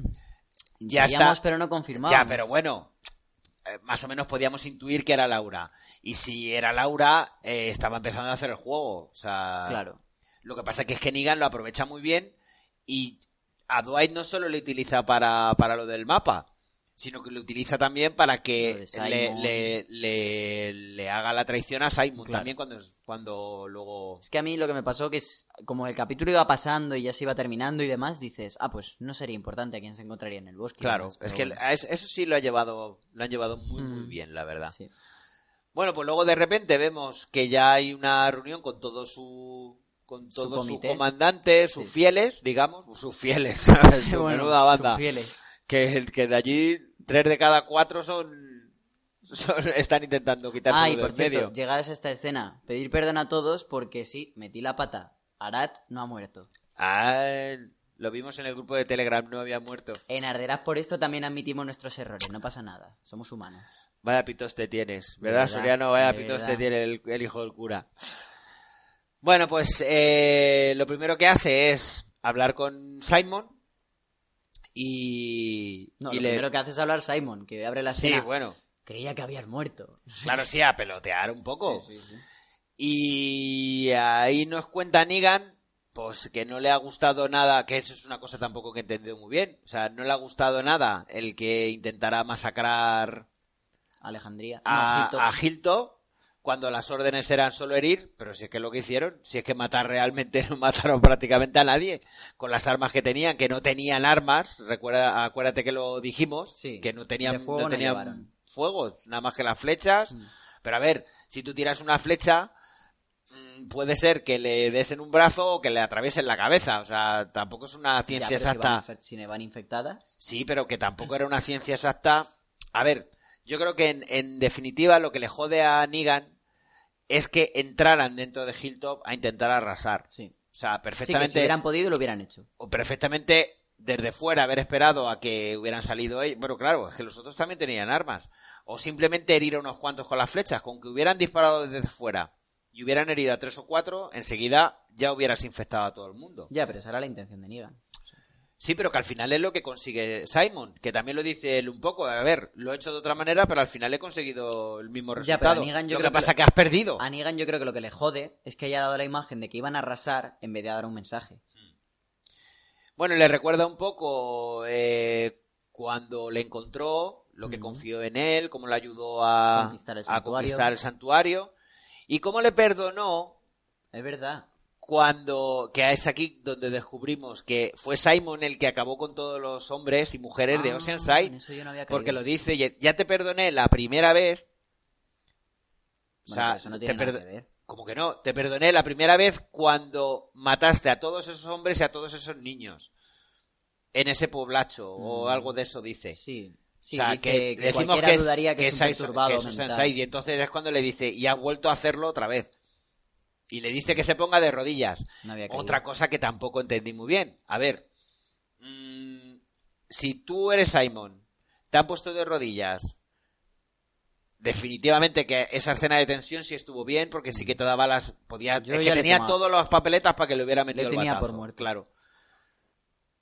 Ya Intuíamos, está. pero no confirmamos. Ya, pero bueno, eh, más o menos podíamos intuir que era Laura. Y si era Laura, eh, estaba empezando a hacer el juego. O sea, Claro. lo que pasa que es que Negan lo aprovecha muy bien y a Dwight no solo le utiliza para, para lo del mapa, sino que lo utiliza también para que le, le, le- le haga la traición a Simon Claro. también cuando, cuando luego... Es que a mí lo que me pasó que es, como el capítulo iba pasando y ya se iba terminando y demás, dices, ah, pues no sería importante a quién se encontraría en el bosque. Claro, demás, es que bueno. eso sí lo ha llevado, lo han llevado muy, muy Mm. bien, la verdad. Sí. Bueno, pues luego de repente vemos que ya hay una reunión con todo su con Su todos sus comité. comandantes, sus Sí. fieles, digamos, sus fieles, Bueno, menuda banda, sus fieles. Que que de allí tres de cada cuatro son, son- están intentando quitarse Ah, y por cierto, medio. llegados a esta escena, pedir perdón a todos porque sí, metí la pata. Arat no ha muerto. Ah, lo vimos en el grupo de Telegram, no había muerto. En Arderás por esto también admitimos nuestros errores, no pasa nada, somos humanos. Vaya pitos te tienes, ¿verdad, verdad, Soriano? Vaya pitos te tiene el, el hijo del cura. Bueno, pues eh, lo primero que hace es hablar con Simon y, No, y lo le... primero que hace es hablar Simon, que abre la Sí, escena. bueno, Creía que habías muerto. claro, sí, a pelotear un poco. Sí, sí, sí. Y ahí nos cuenta Negan, pues que no le ha gustado nada, que eso es una cosa tampoco que he entendido muy bien. O sea, no le ha gustado nada el que intentara masacrar Alejandría. a, No, a Hilton. Hilton cuando las órdenes eran solo herir, pero si es que lo que hicieron, si es que matar realmente no mataron prácticamente a nadie con las armas que tenían, que no tenían armas, recuerda, acuérdate que lo dijimos, Sí, que no tenían, fuego no tenían fuego, nada más que las flechas. Mm. Pero a ver, si tú tiras una flecha, mm, puede ser que le des en un brazo o que le atraviesen la cabeza, o sea, tampoco es una Ya, ciencia pero si van exacta. Si, van infectadas. Sí, pero que tampoco era una ciencia exacta. A ver, yo creo que en, en definitiva lo que le jode a Negan es que entraran dentro de Hilltop a intentar arrasar. Sí. O sea, Sí, que perfectamente, si hubieran podido lo hubieran hecho. o perfectamente desde fuera haber esperado a que hubieran salido ellos. Bueno, claro, es que los otros también tenían armas. O simplemente herir a unos cuantos con las flechas. Con que hubieran disparado desde fuera y hubieran herido a tres o cuatro, enseguida ya hubieras infectado a todo el mundo. Ya, pero esa era la intención de Negan. Sí, pero que al final es lo que consigue Simon, que también lo dice él un poco. A ver, lo he hecho de otra manera, pero al final he conseguido el mismo Ya, pero a resultado. Yo lo creo que que pasa lo- que has perdido. A Negan yo creo que lo que le jode es que haya dado la imagen de que iban a arrasar en vez de dar un mensaje. Bueno, le recuerda un poco eh, cuando le encontró, lo que confió en él, cómo le ayudó a Conquistar el a santuario. conquistar el santuario y cómo le perdonó Es verdad. Cuando que es aquí donde descubrimos que fue Simon el que acabó con todos los hombres y mujeres de Ah, Oceanside no porque lo dice ya- te perdoné la primera vez o sea, pero eso no tiene te nada perdo- que ver. como que no, te perdoné la primera vez cuando mataste a todos esos hombres y a todos esos niños en ese poblacho o Mm. algo de eso dice. Sí. Sí, o sea, que, que decimos que es, dudaría que, que es un Sai- perturbado que es mental. Y entonces es cuando le dice y ha vuelto a hacerlo otra vez. Y le dice que se ponga de rodillas. No. Otra cosa que tampoco entendí muy bien. A ver, mm, si tú eres Simon, te han puesto de rodillas. Definitivamente que esa escena de tensión sí estuvo bien porque sí que te daba las podía Yo es que tenía todas las papeletas para que le hubiera metido Le el batazo, por muerto. claro.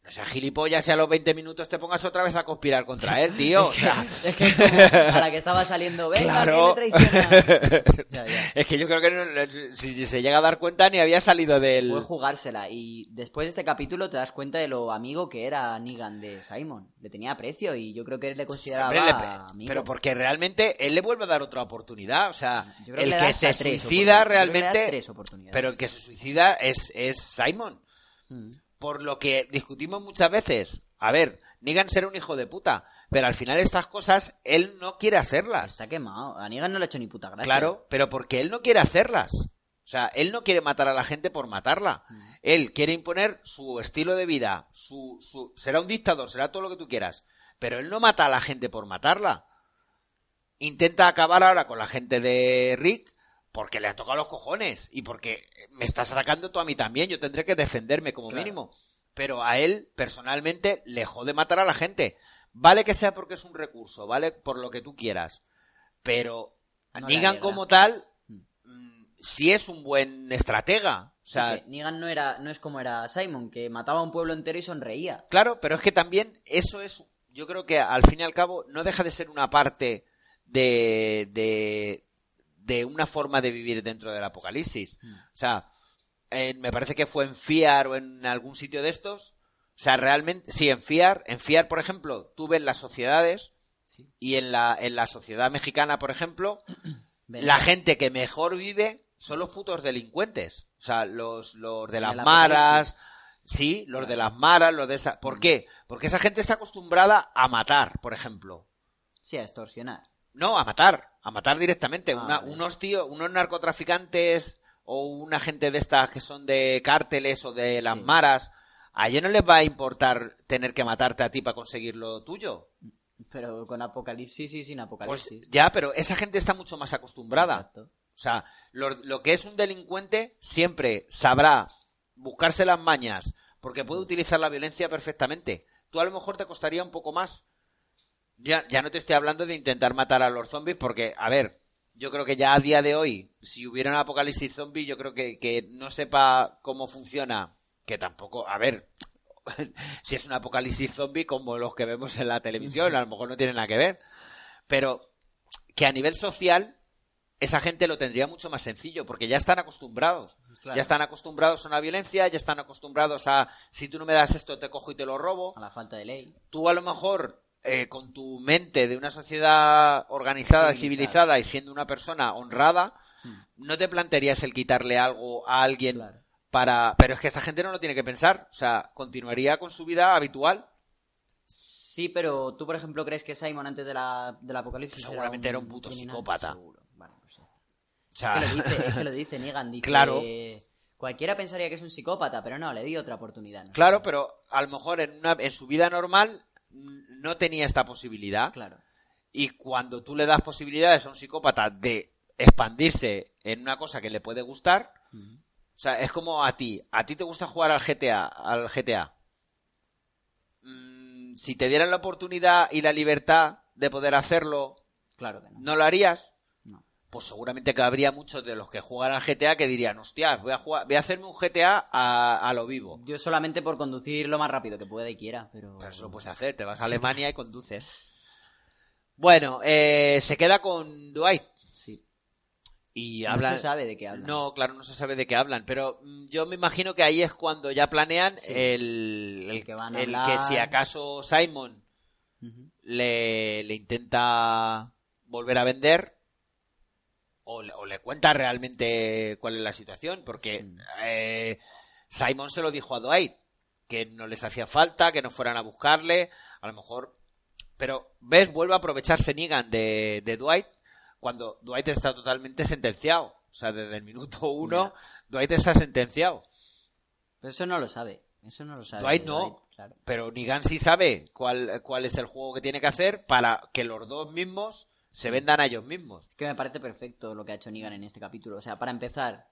No seas gilipollas y a los 20 minutos te pongas otra vez a conspirar contra él, tío. O sea, Es que a la que estaba saliendo, venga, Claro. que me traiciona. Ya, ya. es que yo creo que no- si se llega a dar cuenta ni había salido del... Fue jugársela y después de este capítulo te das cuenta de lo amigo que era Negan de Simon. Le tenía aprecio y yo creo que él le consideraba le amigo. pero porque realmente él le vuelve a dar otra oportunidad. O sea, el que se suicida realmente. Pero el que se suicida es, es Simon. Mm. Por lo que discutimos muchas veces. A ver, Negan será un hijo de puta. Pero al final estas cosas él no quiere hacerlas. Está quemado. A Negan no le ha hecho ni puta gracia. Claro, pero porque él no quiere hacerlas. O sea, él no quiere matar a la gente por matarla. Mm. Él quiere imponer su estilo de vida, su, su, será un dictador, será todo lo que tú quieras. Pero él no mata a la gente por matarla. Intenta acabar ahora con la gente de Rick porque le han tocado los cojones y porque me estás atacando tú a mí también. Yo tendré que defenderme como Claro. mínimo. Pero a él, personalmente, le jode matar a la gente. Vale que sea porque es un recurso, vale por lo que tú quieras. Pero No Negan como tal, mm, sí es un buen estratega. O sea, Negan no, era, no es como era Simon, que mataba a un pueblo entero y sonreía. claro, pero es que también eso es, yo creo que al fin y al cabo no deja de ser una parte de, de, de una forma de vivir dentro del apocalipsis. O sea, en- me parece que fue en Fiar o en algún sitio de estos. O sea, realmente, sí, en Fiar, en Fiar, por ejemplo, tú ves las sociedades Sí. y en la, en la sociedad mexicana, por ejemplo, la gente que mejor vive son los putos delincuentes. O sea, los, los de las maras. Sí, los de las maras, los de esa. ¿Por qué? Porque esa gente está acostumbrada a matar, por ejemplo. Sí, a extorsionar. No, a matar, a matar directamente. Ah, Una- unos tíos, unos narcotraficantes o una gente de estas que son de cárteles o de las Sí. maras, a ellos no les va a importar tener que matarte a ti para conseguir lo tuyo. Pero con apocalipsis y sin Pues apocalipsis. ya, pero esa gente está mucho más acostumbrada. Exacto. O sea, lo, lo que es un delincuente siempre sabrá buscarse las mañas porque puede utilizar la violencia perfectamente. Tú a lo mejor te costaría un poco más. Ya, ya no te estoy hablando de intentar matar a los zombies porque, a ver, yo creo que ya a día de hoy, si hubiera un apocalipsis zombie, yo creo que, que no sepa cómo funciona, que tampoco, a ver, si es un apocalipsis zombie como los que vemos en la televisión, a lo mejor no tiene nada que ver, pero que a nivel social esa gente lo tendría mucho más sencillo porque ya están acostumbrados. Claro. Ya están acostumbrados a una violencia, ya están acostumbrados a si tú no me das esto te cojo y te lo robo. A la falta de ley. Tú a lo mejor eh, con tu mente de una sociedad organizada, Civilizada. civilizada y siendo una persona honrada, no te plantearías el quitarle algo a alguien Claro. para... Pero es que esta gente no lo tiene que pensar. O sea, continuaría con su vida habitual. Sí, pero tú, por ejemplo, crees que Simon antes de la, del apocalipsis Seguramente era un puto psicópata. Seguro. Pues. O sea, Es que lo dice, es que lo dice Negan. Dice, Claro. Cualquiera pensaría que es un psicópata, pero no, le di otra oportunidad. ¿no? Claro, pero a lo mejor en, una, en su vida normal no tenía esta posibilidad. Claro. Y cuando tú le das posibilidades a un psicópata de expandirse en una cosa que le puede gustar, o sea, es como a ti. A ti te gusta jugar al GTA, al GTA. Mm, si te dieran la oportunidad y la libertad de poder hacerlo, Claro que no. ¿no lo harías? No. Pues seguramente que habría muchos de los que juegan al GTA que dirían, hostia, voy a jugar, voy a hacerme un GTA a, a lo vivo. Yo solamente por conducir lo más rápido que pueda y quiera, pero... Pero eso lo puedes hacer, te vas a Alemania y conduces. Bueno, eh, se queda con Dwight Sí. y No hablan. se sabe de qué hablan. No, claro, no se sabe de qué hablan, pero mm, yo me imagino que ahí es cuando ya planean Sí. el, el, que van a el hablar. que si acaso Simon le intenta volver a vender o, le- o le cuenta realmente cuál es la situación, porque Mm. eh, Simon se lo dijo a Dwight, que no les hacía falta, que no fueran a buscarle, a lo mejor... Pero, ¿ves? Vuelve a aprovecharse Negan de, de Dwight cuando Dwight está totalmente sentenciado. O sea, desde el minuto uno, Dwight está sentenciado. Pero eso no lo sabe. Eso no lo sabe. Dwight no. claro. Pero Negan sí sabe cuál, cuál es el juego que tiene que hacer para que los dos mismos se vendan a ellos mismos. Es que me parece perfecto lo que ha hecho Negan en este capítulo. O sea, para empezar,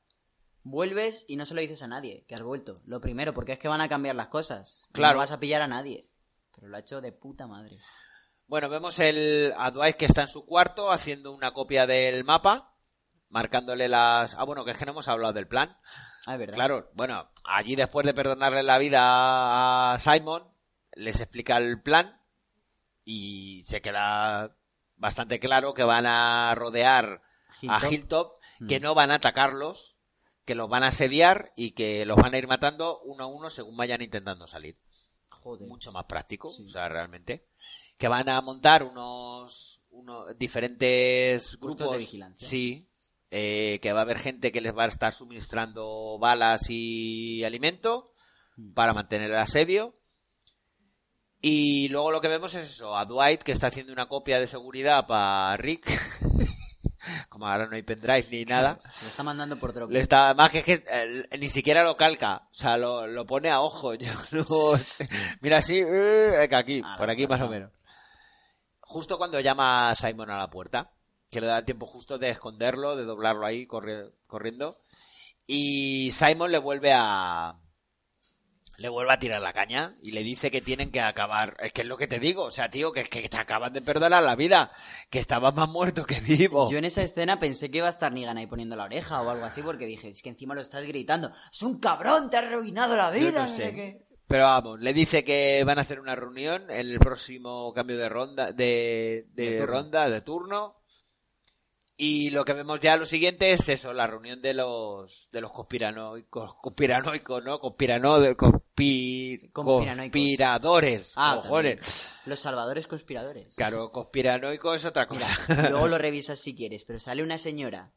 vuelves y no se lo dices a nadie que has vuelto. Lo primero, porque es que van a cambiar las cosas. Claro. No vas a pillar a nadie. Pero lo ha hecho de puta madre. Bueno, vemos el, a Dwight que está en su cuarto haciendo una copia del mapa, marcándole las... Ah, bueno, que es que no hemos hablado del plan. Ah, es verdad. Claro, bueno, allí después de perdonarle la vida a Simon, les explica el plan y se queda bastante claro que van a rodear a Hilltop. Que Mm. no van a atacarlos, que los van a asediar y que los van a ir matando uno a uno según vayan intentando salir. Joder. Mucho más práctico, Sí. o sea, realmente. Que van a montar unos, unos diferentes grupos. de vigilancia. Sí. eh, que va a haber gente que les va a estar suministrando balas y alimento Mm. para mantener el asedio. Y luego lo que vemos es eso, a Dwight que está haciendo una copia de seguridad para Rick. Como ahora no hay pendrive ni nada. Se lo está mandando por drop. Le está, más que, es que eh, ni siquiera lo calca, o sea, lo, lo pone a ojo. Yo no sé. Mira así, eh, que aquí, Ah, por no, aquí no, más o no. menos. Justo cuando llama a Simon a la puerta, que le da el tiempo justo de esconderlo, de doblarlo ahí corri- corriendo, y Simon le vuelve a le vuelve a tirar la caña y le dice que tienen que acabar. Es que es lo que te digo, o sea, tío, que es que te acaban de perdonar la vida, que estabas más muerto que vivo. Yo en esa escena pensé que iba a estar Negan ahí poniendo la oreja o algo así, porque dije, es que encima lo estás gritando. ¡Es un cabrón! ¡Te ha arruinado la vida! no no sé. qué". Pero vamos, le dice que van a hacer una reunión en el próximo cambio de ronda, de, de ronda, de turno. Y lo que vemos ya lo siguiente es eso, la reunión de los de los conspiranoicos, conspiranoicos, ¿no? Conspirano, de, conspiradores, Ah, cojones. Los salvadores conspiradores. Claro, conspiranoico es otra cosa. Mira, luego lo revisas si quieres, pero sale una señora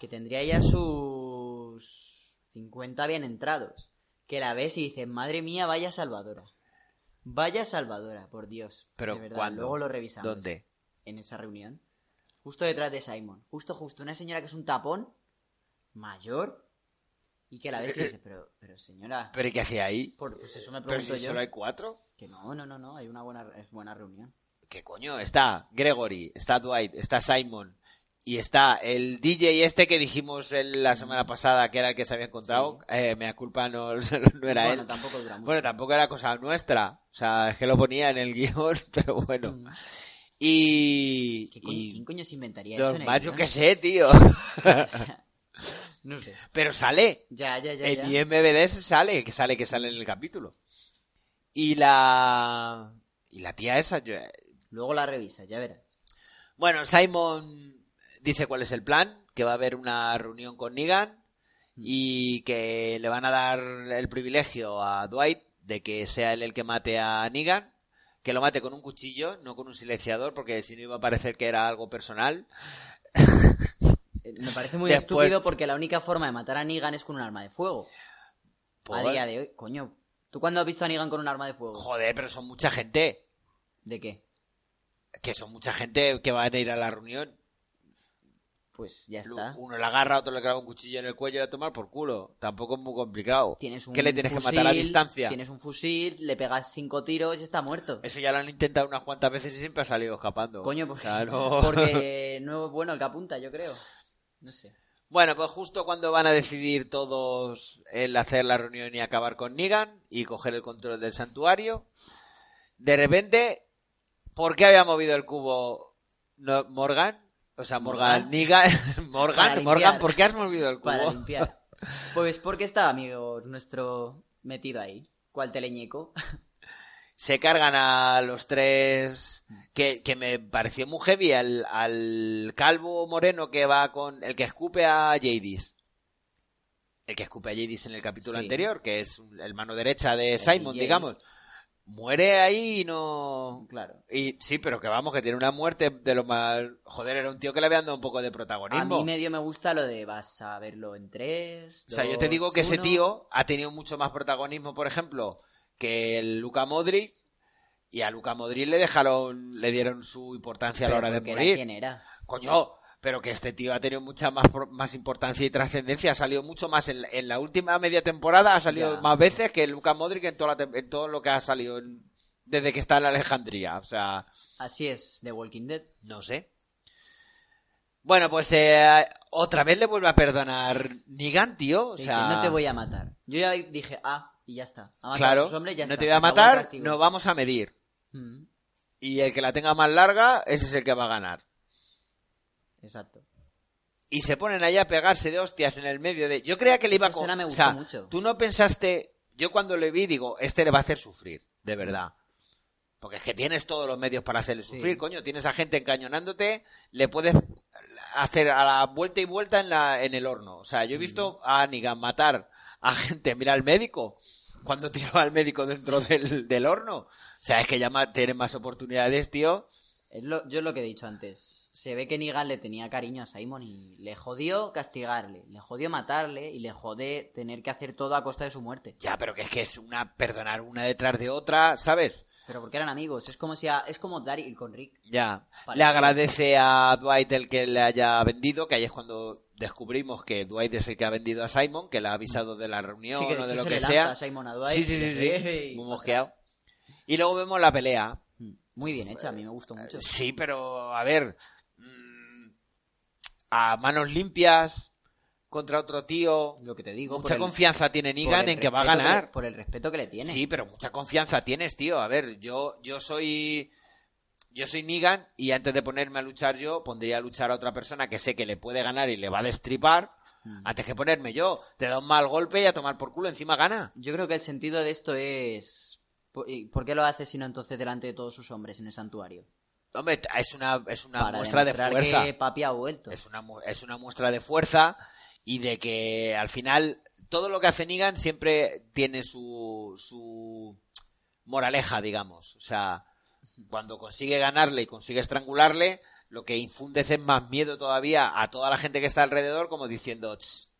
que tendría ya sus 50 bien entrados, que la ves y dices, madre mía, vaya salvadora. Vaya salvadora, por Dios. Pero de verdad, ¿cuándo? Luego lo revisamos. ¿Dónde? En esa reunión. Justo detrás de Simon. Justo, justo. Una señora que es un tapón, mayor, y que la ves y dices, pero, pero señora, ¿Pero ¿y qué hacía ahí? por- pues eso me ¿Pero pregunto si yo. solo hay cuatro? Que no, no, no, no, hay una buena, es buena reunión. ¿Qué coño? Está Gregory, está Dwight, está Simon y está el DJ este que dijimos el- la semana pasada que era el que se había encontrado. Eh, me da culpa, no, no era bueno, él. tampoco dura mucho. Bueno, tampoco era cosa nuestra. O sea, es que lo ponía en el guion, pero bueno. Mm. Y... ¿Qué coño- y ¿Quién coño se inventaría eso en yo qué sé, tío. O sea, no sé. pero sale. Ya, ya, ya. En. IMBD sale, que sale, que sale en el capítulo. Y la... Y la tía esa, yo- Luego la revisas, ya verás. Bueno, Simon dice cuál es el plan, que va a haber una reunión con Negan y que le van a dar el privilegio a Dwight de que sea él el que mate a Negan, que lo mate con un cuchillo, no con un silenciador, porque si no iba a parecer que era algo personal. Me parece muy Después- estúpido porque la única forma de matar a Negan es con un arma de fuego. Por- A día de hoy, coño. ¿Tú cuándo has visto a Negan con un arma de fuego? Joder, pero son mucha gente, ¿De qué? que son mucha gente que van a ir a la reunión. Pues ya está. Uno le agarra, otro le clava un cuchillo en el cuello y a tomar por culo. Tampoco es muy complicado. Tienes un ¿Qué le tienes que matar a distancia? Tienes un fusil, le pegas cinco tiros y está muerto. Eso ya lo han intentado unas cuantas veces y siempre ha salido escapando. Coño, pues, O sea, no- porque no es bueno el que apunta, yo creo. No sé. Bueno, pues justo cuando van a decidir todos el hacer la reunión y acabar con Negan y coger el control del santuario, de repente, ¿por qué había movido el cubo Morgan? O sea, Morgan, Morgan. Morgan. Morgan, ¿por qué has movido el cubo? Para limpiar. Pues porque está, amigo, nuestro metido ahí. ¿Cuál teleñeco? Se cargan a los tres, que, que me pareció muy heavy, al, al calvo moreno que va con, el que escupe a Jadis. El que escupe a Jadis en el capítulo Sí. anterior, que es el mano derecha de Simon, DJ. digamos. Muere ahí y no... Claro. Y sí, pero que vamos, que tiene una muerte de lo más... Joder, era un tío que le había dado un poco de A protagonismo. mí medio me gusta lo de vas a verlo en tres. O sea, yo te digo que ese tío ha tenido mucho más protagonismo, por ejemplo, que el Luca Modric. Y a Luca Modric le dejaron, le dieron su importancia a la hora de era morir. quien era. Coño, pero que este tío ha tenido mucha más, más importancia y trascendencia. Ha salido mucho más en, en la última media temporada, ha salido Ya. más veces que Luca Modric en, toda la en todo lo que ha salido en- desde que está en Alejandría. O sea, Así es, The Walking Dead. no sé. Bueno, pues eh, otra vez le vuelve a perdonar Nigan, tío. O sea, no te voy a matar. Yo ya dije, ah, y ya está. Ha matado a Claro, hombres, ya no está, te voy a matar, castigo. no vamos a medir. Mm, Y el que la tenga más larga, ese es el que va a ganar. Exacto. y se ponen allá a pegarse de hostias en el medio de... Yo creía que le iba a... Esa co- escena me o gustó sea, mucho. tú no pensaste... Yo cuando le vi digo, este le va a hacer sufrir, de verdad. Porque es que tienes todos los medios para hacerle sufrir, coño. Tienes a gente encañonándote, le puedes hacer a la vuelta y vuelta en, la, en el horno. O sea, yo he visto a Negan matar a gente. Mira al médico. Cuando tiró al médico dentro del, del horno. O sea, es que ya tienen más oportunidades, tío. Es lo- yo es lo que he dicho antes. Se ve que Negan le tenía cariño a Simon y le jodió castigarle, le jodió matarle y le jode tener que hacer todo a costa de su muerte. Ya, pero que es que es una perdonar una detrás de otra, ¿sabes? Pero porque eran amigos, es como si a- es como Daryl con Rick. Ya. Vale. Le agradece a Dwight el que le haya vendido, que ahí es cuando descubrimos que Dwight es el que ha vendido a Simon, que le ha avisado de la reunión Sí, que o de lo se que le sea. a Simon a Dwight sí, sí, sí, sí. y Muy mosqueado. Y luego vemos la pelea. Muy bien hecha, a mí me gustó mucho. Sí, pero a ver, mm, a manos limpias contra otro tío. Lo que te digo. Mucha el- confianza tiene el en que va a ganar. por el respeto que le tiene. Sí, pero mucha confianza tienes, tío. A ver, yo, yo soy. Yo soy Negan y antes de ponerme a luchar yo, pondría a luchar a otra persona que sé que le puede ganar y le va a destripar. Mm. Antes que ponerme yo. Te da un mal golpe y a tomar por culo, encima gana. Yo creo que el sentido de esto es... ¿Por y por qué lo hace sino entonces delante de todos sus hombres en el santuario? Hombre, es una, es una Para muestra de fuerza. que papi ha vuelto. Es una, es una muestra de fuerza y de que al final todo lo que hace Negan siempre tiene su, su moraleja, digamos. O sea, cuando consigue ganarle y consigue estrangularle, lo que infundes es más miedo todavía a toda la gente que está alrededor, como diciendo, "Tss,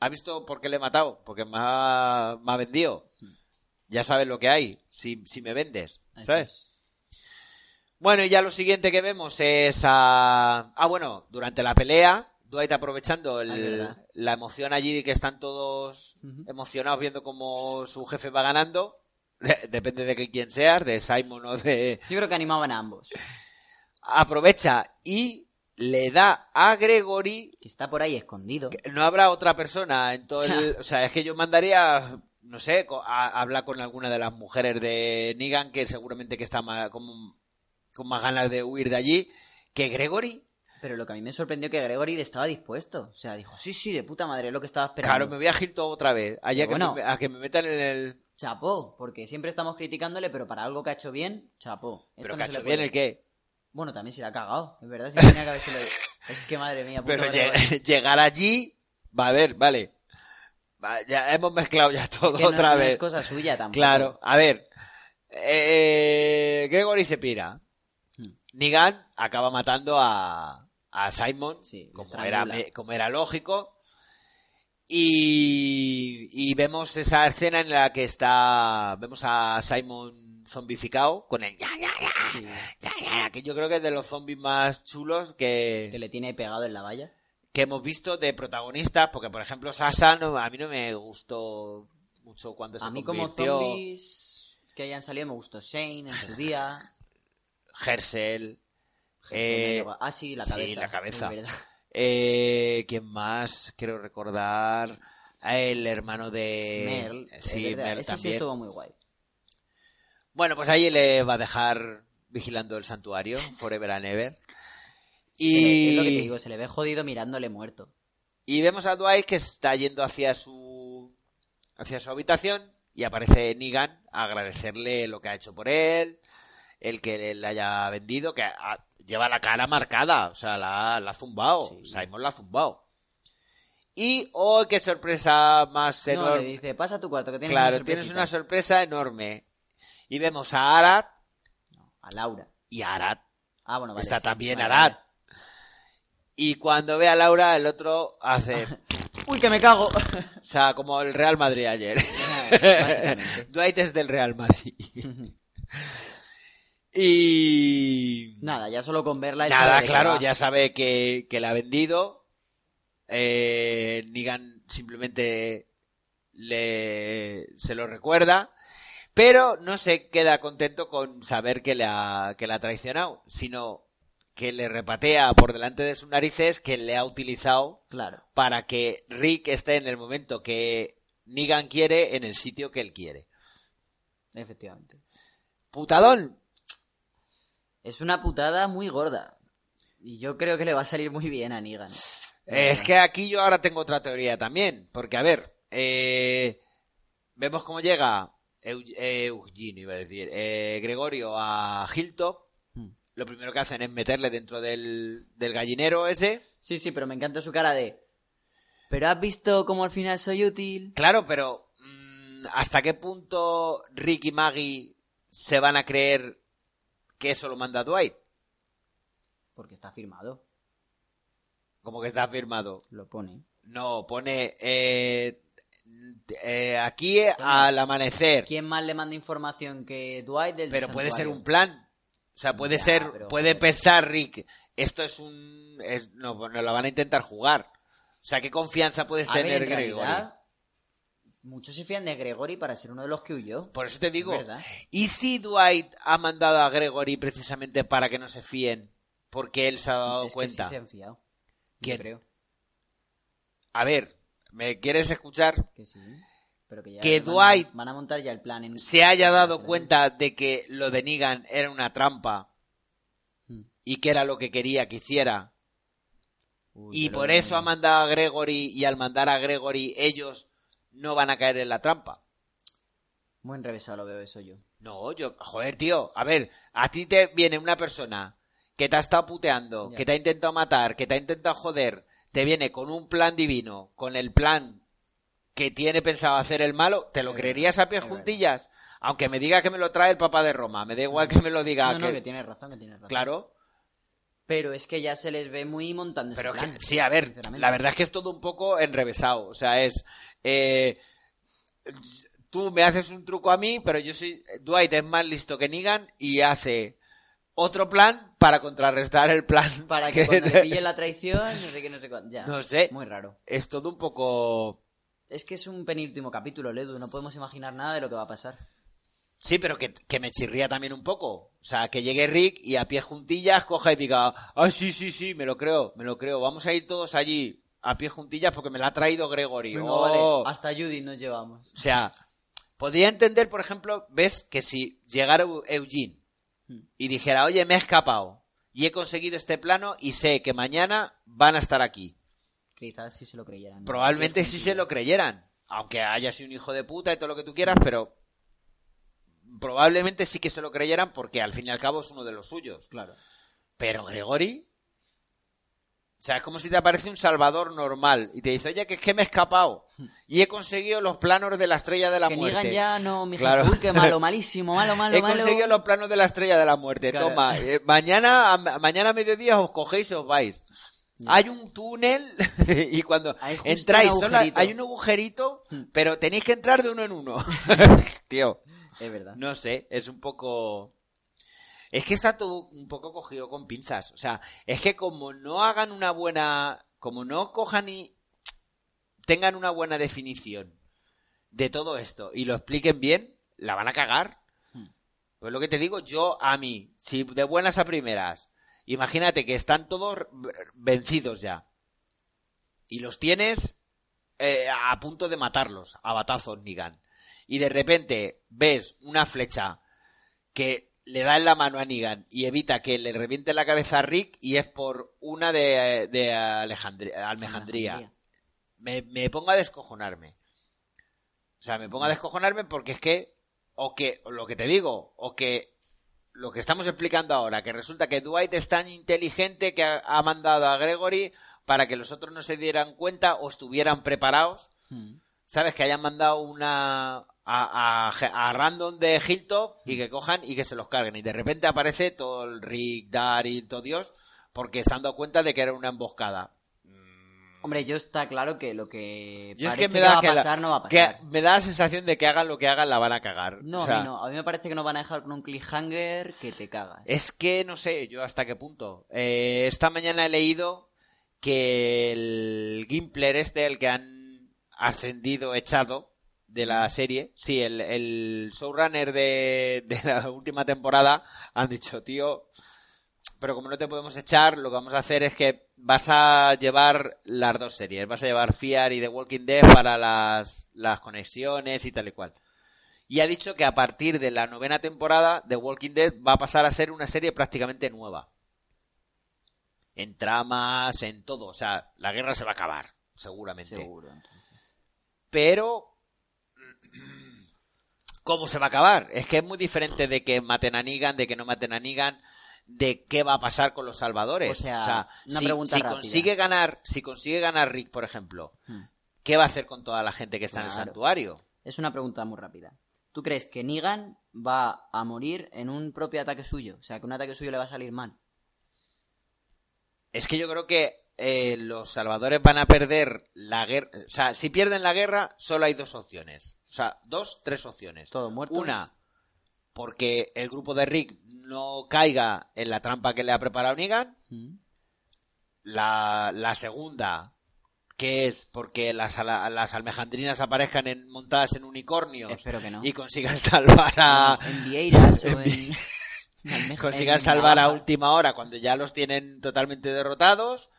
¿ha visto por qué le he matado? Porque me ha, me ha vendido. Ya sabes lo que hay, si, si me vendes, ¿sabes? es. Bueno, y ya lo siguiente que vemos es a... Ah, bueno, durante la pelea, Dwight aprovechando el- Ah, la emoción allí de que están todos emocionados viendo cómo su jefe va ganando. Depende de que quién seas, de Simon o de... Yo creo que animaban a ambos. Aprovecha y le da a Gregory... Que está por ahí escondido. No habrá otra persona en todo el... O sea, es que yo mandaría... No sé, co- a, hablar con alguna de las mujeres de Negan, que seguramente que está más, con, con más ganas de huir de allí, que Gregory. Pero lo que a mí me sorprendió que Gregory estaba dispuesto. O sea, dijo, sí, sí, de puta madre, es lo que estaba esperando. Claro, me voy a Hilton otra vez. Allá que bueno. me- a que me metan en el. Chapó, porque siempre estamos criticándole, pero para algo que ha hecho bien, chapó. Esto Pero no que ha hecho bien el qué. Bueno, también se le ha cagado, es verdad, sí tenía que haberse Es que madre mía, puto Pero lle- llegar allí. Va a ver, vale. Ya hemos mezclado ya todo Que no- otra no vez. es cosa suya tampoco. Claro, a ver. Eh, Gregory se pira. Hmm. Negan acaba matando a, a Simon, Sí, como, era, como era lógico. Y, y vemos esa escena en la que está. Vemos a Simon zombificado con el ya, ya, ya, Sí, ya, ya, ya, que yo creo que es de los zombies más chulos que, que le tiene pegado en la valla. Que hemos visto de protagonistas, porque por ejemplo Sasa no- a mí no me gustó mucho cuando se A mí como zombies que hayan salido me gustó Shane en su día. Hersel, Eh, ah, sí, la sí, cabeza. la cabeza. eh, ¿quién más? Quiero recordar el hermano de Merl, sí, Merl ese sí estuvo muy guay. Bueno, pues ahí le va a dejar vigilando el santuario, forever and ever. Le- Es lo que te Y, digo, se le ve jodido mirándole muerto. y vemos a Dwight que está yendo hacia su hacia su habitación y aparece Negan a agradecerle lo que ha hecho por él, el que le haya vendido, que ha- lleva la cara marcada, o sea, la, la ha zumbado, Sí. Simon la ha zumbado. Y, oh, qué sorpresa más No, le enorme. dice, pasa a tu cuarto que tienes claro, una tienes sorpresita". una sorpresa enorme. Y vemos a Arad A Laura. y a Arad. Ah, bueno, vale. Está sí, también vale, Arad. vale. Y cuando ve a Laura, el otro hace, Uy, que me cago. o sea, como el Real Madrid ayer. Básicamente. Dwight es del Real Madrid. y... Nada, ya solo con verla. Nada, claro, ya sabe que, que la ha vendido. Eh, Negan simplemente le, se lo recuerda. Pero no se queda contento con saber que le ha, que le ha traicionado, sino que le repatea por delante de sus narices que le ha utilizado Claro. para que Rick esté en el momento que Negan quiere en el sitio que él quiere. Efectivamente. Putadón. Es una putada muy gorda. Y yo creo que le va a salir muy bien a Negan. Es que aquí yo ahora tengo otra teoría también, porque a ver, eh, vemos cómo llega Eu- Eugenio, iba a decir, eh, Gregorio a Hilltop. Lo primero que hacen es meterle dentro del, del gallinero ese. Sí, sí, pero me encanta su cara de... Pero has visto cómo al final soy útil. Claro, pero mm, ¿hasta qué punto Rick y Maggie se van a creer que eso lo manda Dwight? Porque está firmado. Como que está firmado. Lo pone. No, pone eh, eh, aquí al amanecer. ¿Quién más le manda información que Dwight del Pero puede ser un plan. O sea, puede Ya, ser, pero, puede pensar Rick, esto es un, es- no, no lo van a intentar jugar. O sea, ¿qué confianza puedes A ver, tener en Gregory? realidad, muchos se fían de Gregory para ser uno de los que huyó. Por eso te digo, verdad. ¿y si Dwight ha mandado a Gregory precisamente para que no se fíen? Porque él se ha dado Es que cuenta. sí se han fiado. ¿Quién? creo A ver, ¿me quieres escuchar? que sí. Pero que ya Que van a- Dwight van a montar ya el plan en... Se haya dado cuenta de que lo de Negan era una trampa Hmm. y que era lo que quería que hiciera. Uy, Y por eso ha mandado a Gregory y al mandar a Gregory ellos no van a caer en la trampa. Muy enrevesado lo veo eso yo. No, yo, joder, tío, a ver, a ti te viene una persona que te ha estado puteando, Ya. que te ha intentado matar, que te ha intentado joder, te viene con un plan divino, con el plan que tiene pensado hacer el malo, ¿te lo creerías a pie juntillas? Aunque me diga que me lo trae el Papa de Roma, me da igual que me lo diga. no, no, que- que tienes razón, que tienes razón. Claro, Pero es que ya se les ve muy montando ese pero que- sí, a ver, la verdad es que es todo un poco enrevesado. O sea, es. eh, tú me haces un truco a mí, pero yo soy. Dwight es más listo que Negan y hace otro plan para contrarrestar el plan. Para que cuando le pille la traición, no sé qué, no sé cuánto. Ya. No sé. Muy raro. Es todo un poco. Es que es un penúltimo capítulo, Ledu. No podemos imaginar nada de lo que va a pasar. Sí, pero que, que me chirría también un poco. O sea, que llegue Rick y a pie juntillas coja y diga, ah, sí, sí, sí, me lo creo, me lo creo. Vamos a ir todos allí a pie juntillas porque me la ha traído Gregory. Oh. vale. Hasta Judy nos llevamos. O sea, podría entender, por ejemplo, ves que si llegara Eu- Eugene y dijera, oye, me he escapado y he conseguido este plano y sé que mañana van a estar aquí. Quizás sí se lo creyeran. Probablemente sí se lo creyeran, aunque haya sido un hijo de puta y todo lo que tú quieras, pero probablemente sí que se lo creyeran porque al fin y al cabo es uno de los suyos. Claro. Pero Gregory, o sea, es como si te aparece un salvador normal y te dice, oye, que es que me he escapado y he conseguido los planos de la estrella de la que muerte. Negan ya no, mi Claro. Uy, qué malo, malísimo, malo, malo, He malo. conseguido los planos de la estrella de la muerte. Claro. Toma, eh, mañana, a- mañana a mediodía os cogéis y os vais. Hay un túnel y cuando entráis un hay un agujerito, Hmm. pero tenéis que entrar de uno en uno. Tío, Es verdad. no sé, es un poco... Es que está todo un poco cogido con pinzas. O sea, es que como no hagan una buena... Como no cojan y tengan una buena definición de todo esto y lo expliquen bien, la van a cagar. Hmm. Pues lo que te digo, yo a mí, si de buenas a primeras, imagínate que están todos vencidos ya y los tienes eh, a punto de matarlos a batazos, Nigan. Y de repente ves una flecha que le da en la mano a Negan y evita que le reviente la cabeza a Rick y es por una de, de Alejandría. Me, me pongo a descojonarme. O sea, me pongo a descojonarme porque es que, o que, lo que te digo, o que lo que estamos explicando ahora, que resulta que Dwight es tan inteligente que ha, ha mandado a Gregory para que los otros no se dieran cuenta o estuvieran preparados. Hmm. ¿Sabes? Que hayan mandado una a, a, a random de Hilltop y que cojan y que se los carguen. Y de repente aparece todo el Rick, Daryl, todo Dios, porque se han dado cuenta de que era una emboscada. Hombre, yo está claro que lo que Yo es parece que me va da a que, la- pasar no va a que pasar. me da la sensación de que hagan lo que hagan la van a cagar. No, O sea, a mí no. A mí me parece que nos van a dejar con un cliffhanger que te cagas. Es que no sé yo hasta qué punto. Eh, esta mañana he leído que el Gimpler este, el que han ascendido, echado de la serie, sí, el, el showrunner de, de la última temporada, han dicho, tío, pero como no te podemos echar, lo que vamos a hacer es que vas a llevar las dos series, vas a llevar Fear y The Walking Dead para las, las conexiones y tal y cual. Y ha dicho que a partir de la novena temporada, The Walking Dead va a pasar a ser una serie prácticamente nueva. en tramas, en todo. O sea, la guerra se va a acabar, seguramente. Seguro. Pero ¿cómo se va a acabar? Es que es muy diferente de que maten a Negan, de que no maten a Negan, de qué va a pasar con los salvadores. O sea, una si, pregunta si rápida. consigue ganar, si consigue ganar Rick, por ejemplo, Hmm. ¿qué va a hacer con toda la gente que está en el santuario? Es una pregunta muy rápida. ¿Tú crees que Negan va a morir en un propio ataque suyo? O sea, que un ataque suyo le va a salir mal. Es que yo creo que eh, los salvadores van a perder la guerra. O sea, si pierden la guerra, solo hay dos opciones. O sea, dos, tres opciones. Todos muertos. Una, porque el grupo de Rick no caiga en la trampa que le ha preparado Negan. Mm. La, la segunda, que es porque las, las almejandrinas aparezcan en- montadas en unicornios Espero que no. y consigan salvar a. En Vieiras o en en... Consigan salvar a última hora cuando ya los tienen totalmente derrotados.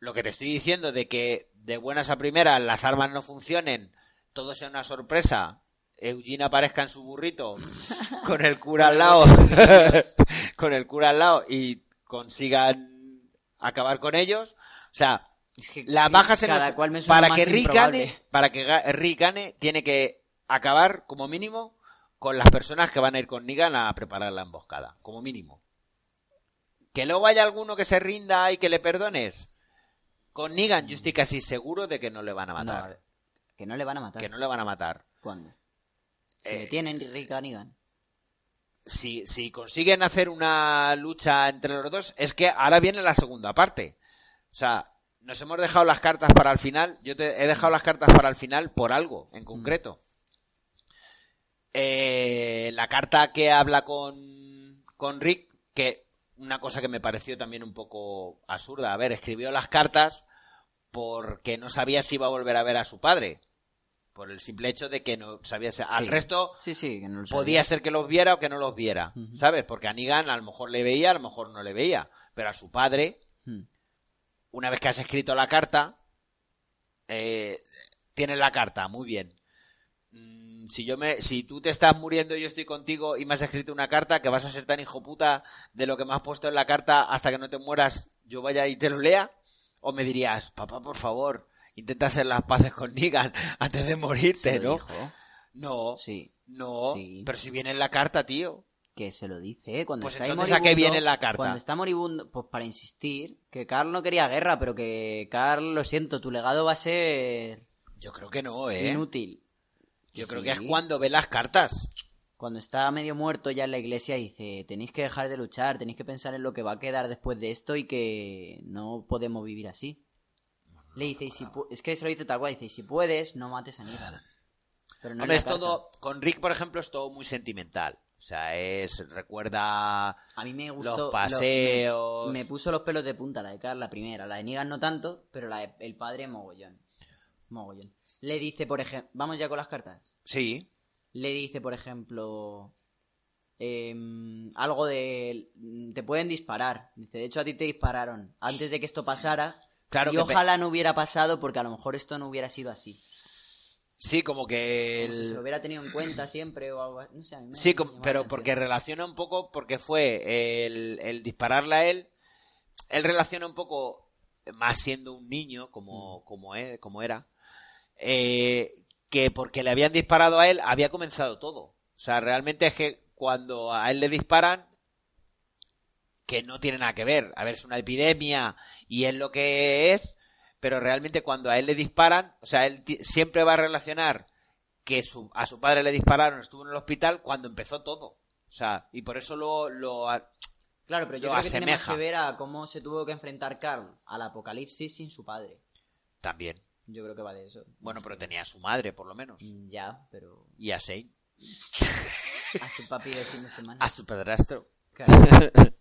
Lo que te estoy diciendo de que de buenas a primeras las armas no funcionen, todo sea una sorpresa. Eugene aparezca en su burrito con el cura al lado, con el cura al lado y consigan acabar con ellos. O sea, Es que los- cual me suena para que Rick gane, para que Rick gane, tiene que acabar como mínimo con las personas que van a ir con Negan a preparar la emboscada, como mínimo. Que luego haya alguno que se rinda y que le perdones. Con Negan yo estoy casi seguro de que no le van a No, matar. que no le van a matar. que no le van a matar. ¿Cuándo? Si Eh, le tienen Rick a Negan. Si, si consiguen hacer una lucha entre los dos, es que ahora viene la segunda parte. O sea, nos hemos dejado las cartas para el final. Yo te he dejado las cartas para el final por algo en concreto. Eh, la carta que habla con, con Rick, que una cosa que me pareció también un poco absurda. A ver, escribió las cartas porque no sabía si iba a volver a ver a su padre. Por el simple hecho de que no sabía si... Al Sí. resto Sí, sí, que no lo podía ser que los viera o que no los viera. ¿sabes? Porque a Negan a lo mejor le veía, a lo mejor no le veía. Pero a su padre, Mm. una vez que has escrito la carta, eh, tienes la carta, muy bien. Mm, Si yo me, si tú te estás muriendo y yo estoy contigo y me has escrito una carta, que vas a ser tan hijo puta de lo que me has puesto en la carta hasta que no te mueras, yo vaya y te lo lea, o me dirías, papá, por favor, intenta hacer las paces con Negan antes de morirte, ¿no? dijo. No, Sí, no, Sí. pero si viene en la carta, tío. que se lo dice, ¿eh? Cuando Pues está entonces, ¿a qué moribundo- viene la carta? Cuando está moribundo, pues para insistir, que Carl no quería guerra, pero que Carl, lo siento, tu legado va a ser Yo creo que no, ¿eh? inútil. Yo creo que es cuando ve las cartas. Cuando está medio muerto ya en la iglesia dice, tenéis que dejar de luchar, tenéis que pensar en lo que va a quedar después de esto y que no podemos vivir así. Le dice, y si pu- es que se lo dice tal cual, dice, y si puedes, no mates a Negan. Pero no Hombre, es todo. Con Rick, por ejemplo, es todo muy sentimental. O sea, es. Recuerda A mí me gustó. los lo- paseos. me, me puso los pelos de punta la de Carl, la primera. La de Negan no tanto, pero la de el padre mogollón. Mogollón. Le dice, por ejemplo, vamos ya con las cartas. Sí. Le dice, por ejemplo, em, algo de, te pueden disparar. Dice, de hecho a ti te dispararon antes de que esto pasara. Claro y que ojalá no hubiera pasado porque a lo mejor esto no hubiera sido así. Sí, como que. Como si se lo hubiera tenido en cuenta siempre o algo así. No sé, a mí me- Sí, me pero porque relaciona un poco. Porque fue el, el dispararle a él. Él relaciona un poco. Más siendo un niño, Mm. como, como, e- como era. eh, que porque le habían disparado a él, había comenzado todo. O sea, realmente es que cuando a él le disparan, que no tiene nada que ver. A ver, es una epidemia y es lo que es, pero realmente cuando a él le disparan, o sea, él siempre va a relacionar que su- a su padre le dispararon, estuvo en el hospital cuando empezó todo. O sea, y por eso lo, lo a- Claro, pero yo creo que tiene más asemeja. que ver a cómo se tuvo que enfrentar Carl al apocalipsis sin su padre. también. Yo creo que va de eso. Bueno, pero tenía a su madre, por lo menos. Mm, Ya, pero Y a Shane. a su papi de fin de semana. A su padrastro. Claro.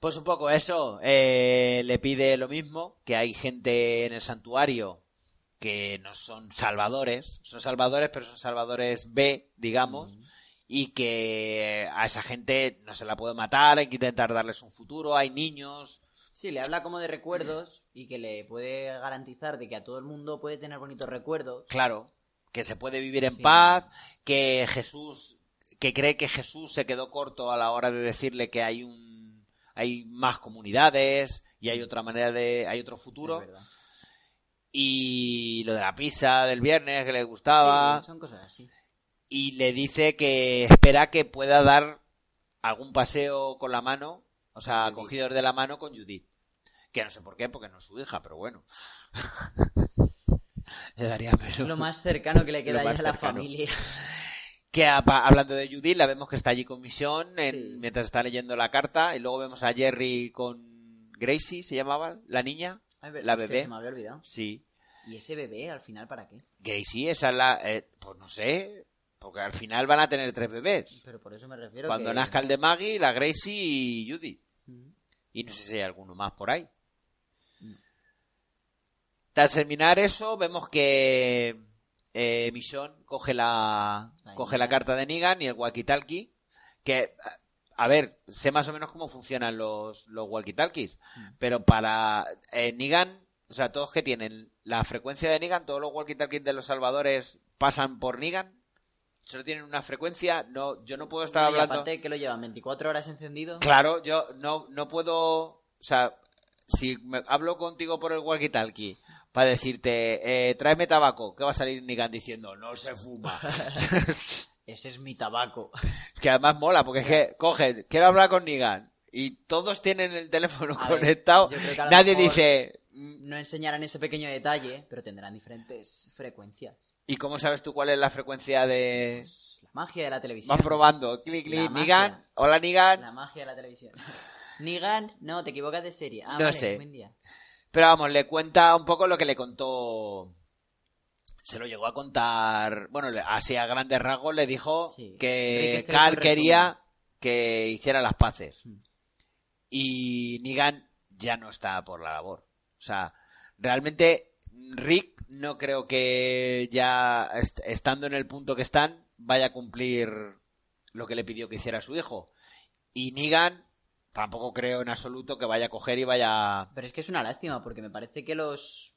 Pues un poco eso. eh, le pide lo mismo, que hay gente en el santuario que no son salvadores. Son salvadores, pero son salvadores B, digamos. Y que a esa gente no se la puede matar, hay que intentar darles un futuro. Hay niños. Sí, le habla como de recuerdos y que le puede garantizar de que a todo el mundo puede tener bonitos recuerdos. Claro, que se puede vivir en Sí. paz, que Jesús, que cree que Jesús se quedó corto a la hora de decirle que hay un, hay más comunidades y hay otra manera de, hay otro futuro. Y lo de la pizza del viernes que le gustaba. Sí, son cosas así. y le dice que espera que pueda dar algún paseo con la mano, o sea, Judith. cogidos de la mano con Judith. Que no sé por qué, porque no es su hija, pero bueno. Le daría lo más cercano que le queda ya a la familia. Que hablando de Judith, la vemos que está allí con Misión en- Sí. mientras está leyendo la carta. Y luego vemos a Jerry con Gracie, se llamaba, la niña. Ay, La bebé. Se me había olvidado. Sí. ¿Y ese bebé al final para qué? Gracie, esa es la. eh, pues no sé. Porque al final van a tener tres bebés. Pero por eso me refiero Cuando que... nazca el de Maggie, la Gracie y Judith. Mm. Y no sé si hay alguno más por ahí. Mm. Tras terminar eso, vemos que eh, Michonne coge la, La coge la carta de Negan y el walkie-talkie. Que, a- ver, sé más o menos cómo funcionan los, los walkie-talkies. Mm. Pero para eh, Negan, o sea, todos que tienen la frecuencia de Negan, todos los walkie-talkies de los salvadores pasan por Negan. Solo tienen una frecuencia. No, yo no puedo estar y hablando. aparte que lo llevan 24 horas encendido. Claro, yo no, no puedo. O sea, si me hablo contigo por el walkie-talkie para decirte, eh, tráeme tabaco, ¿qué va a salir Nigan diciendo? No se fuma. Ese es mi tabaco. que además mola, porque es que, coge, quiero hablar con Nigan. Y todos tienen el teléfono A conectado. Nadie dice. "Mm, No enseñarán ese pequeño detalle, pero tendrán diferentes frecuencias. ¿Y cómo sabes tú cuál es la frecuencia de.? La magia de la televisión. Vas probando. Clic, clic. Nigan. Hola, Nigan. La magia de la televisión. Nigan, no, te equivocas de serie. Ah, No vale, sé. buen día. Pero vamos, le cuenta un poco lo que le contó. Se lo llegó a contar. Bueno, le- así a grandes rasgos le dijo Sí. Que un quería que hiciera las paces. Mm. Y Negan ya no está por la labor. O sea, realmente Rick no creo que ya est- estando en el punto que están vaya a cumplir lo que le pidió que hiciera su hijo. Y Negan tampoco creo en absoluto que vaya a coger y vaya Pero es que es una lástima, porque me parece que los...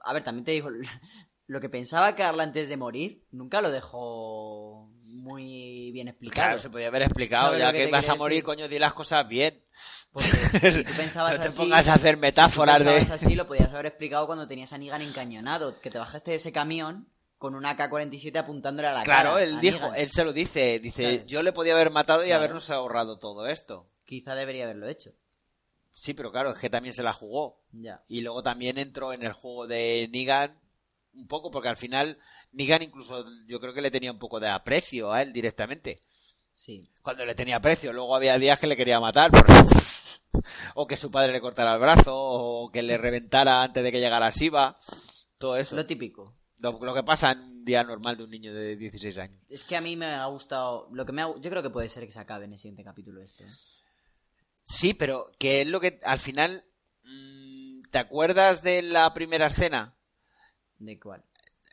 A ver, también te digo, lo que pensaba Carl antes de morir, nunca lo dejó muy bien explicado. Claro, se podía haber explicado, ¿Sabes ya que que, vas a morir, decir? coño, di las cosas bien. Porque si tú pensabas no te así... pongas a hacer metáforas si tú de... así, lo podías haber explicado cuando tenías a Negan encañonado, que te bajaste de ese camión con una AK-47 apuntándole a la cara. Claro, él dijo, él se lo dice, dice, ¿Sabes? yo le podía haber matado y Claro. habernos ahorrado todo esto. Quizá debería haberlo hecho. Sí, pero claro, es que también se la jugó. Ya. Y luego también entró en el juego de Negan un poco, porque al final Negan incluso yo creo que le tenía un poco de aprecio a él directamente. Sí. Cuando le tenía aprecio, luego había días que le quería matar. por- o que su padre le cortara el brazo, o que le reventara antes de que llegara Shiva. Todo eso. Lo típico. Lo, lo que pasa en un día normal de un niño de 16 años. Es que a mí me ha gustado. Lo que me ha- Yo creo que puede ser que se acabe en el siguiente capítulo este. ¿eh? Sí, pero que es lo que al final... mm, ¿Te acuerdas de la primera escena? ¿De cuál?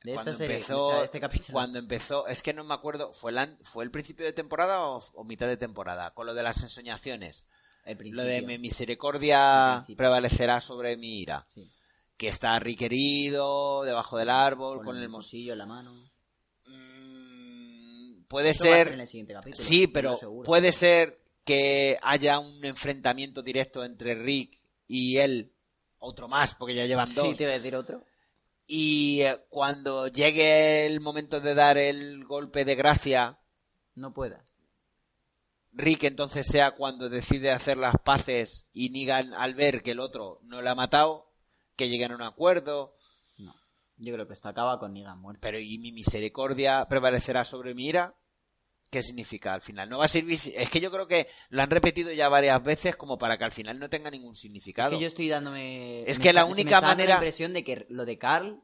De cuando esta serie. empezó, o sea, este capítulo. cuando empezó, es que no me acuerdo, ¿fue, la- fue el principio de temporada o, o mitad de temporada? Con lo de las ensoñaciones. El principio. Lo de mi misericordia prevalecerá sobre mi ira. Sí. Que está requerido debajo del árbol, Con, con, el el en la mano. Mm, Puede Eso a ser... en el siguiente capítulo. Sí, pero puede ser que haya un enfrentamiento directo entre Rick y él. Otro más, porque ya llevan dos. Sí, te iba a decir otro. Y eh, cuando llegue el momento de dar el golpe de gracia, No pueda. Rick entonces sea cuando decide hacer las paces y Negan al ver que el otro no le ha matado, que lleguen a un acuerdo, No. Yo creo que esto acaba con Negan muerto. pero y mi misericordia prevalecerá sobre mi ira. ¿Qué significa al final? No va a servir. Es que yo creo que lo han repetido ya varias veces como para que al final no tenga ningún Es significado. que yo estoy dándome. Es que la está- se me única está dando manera- la impresión de que lo de Carl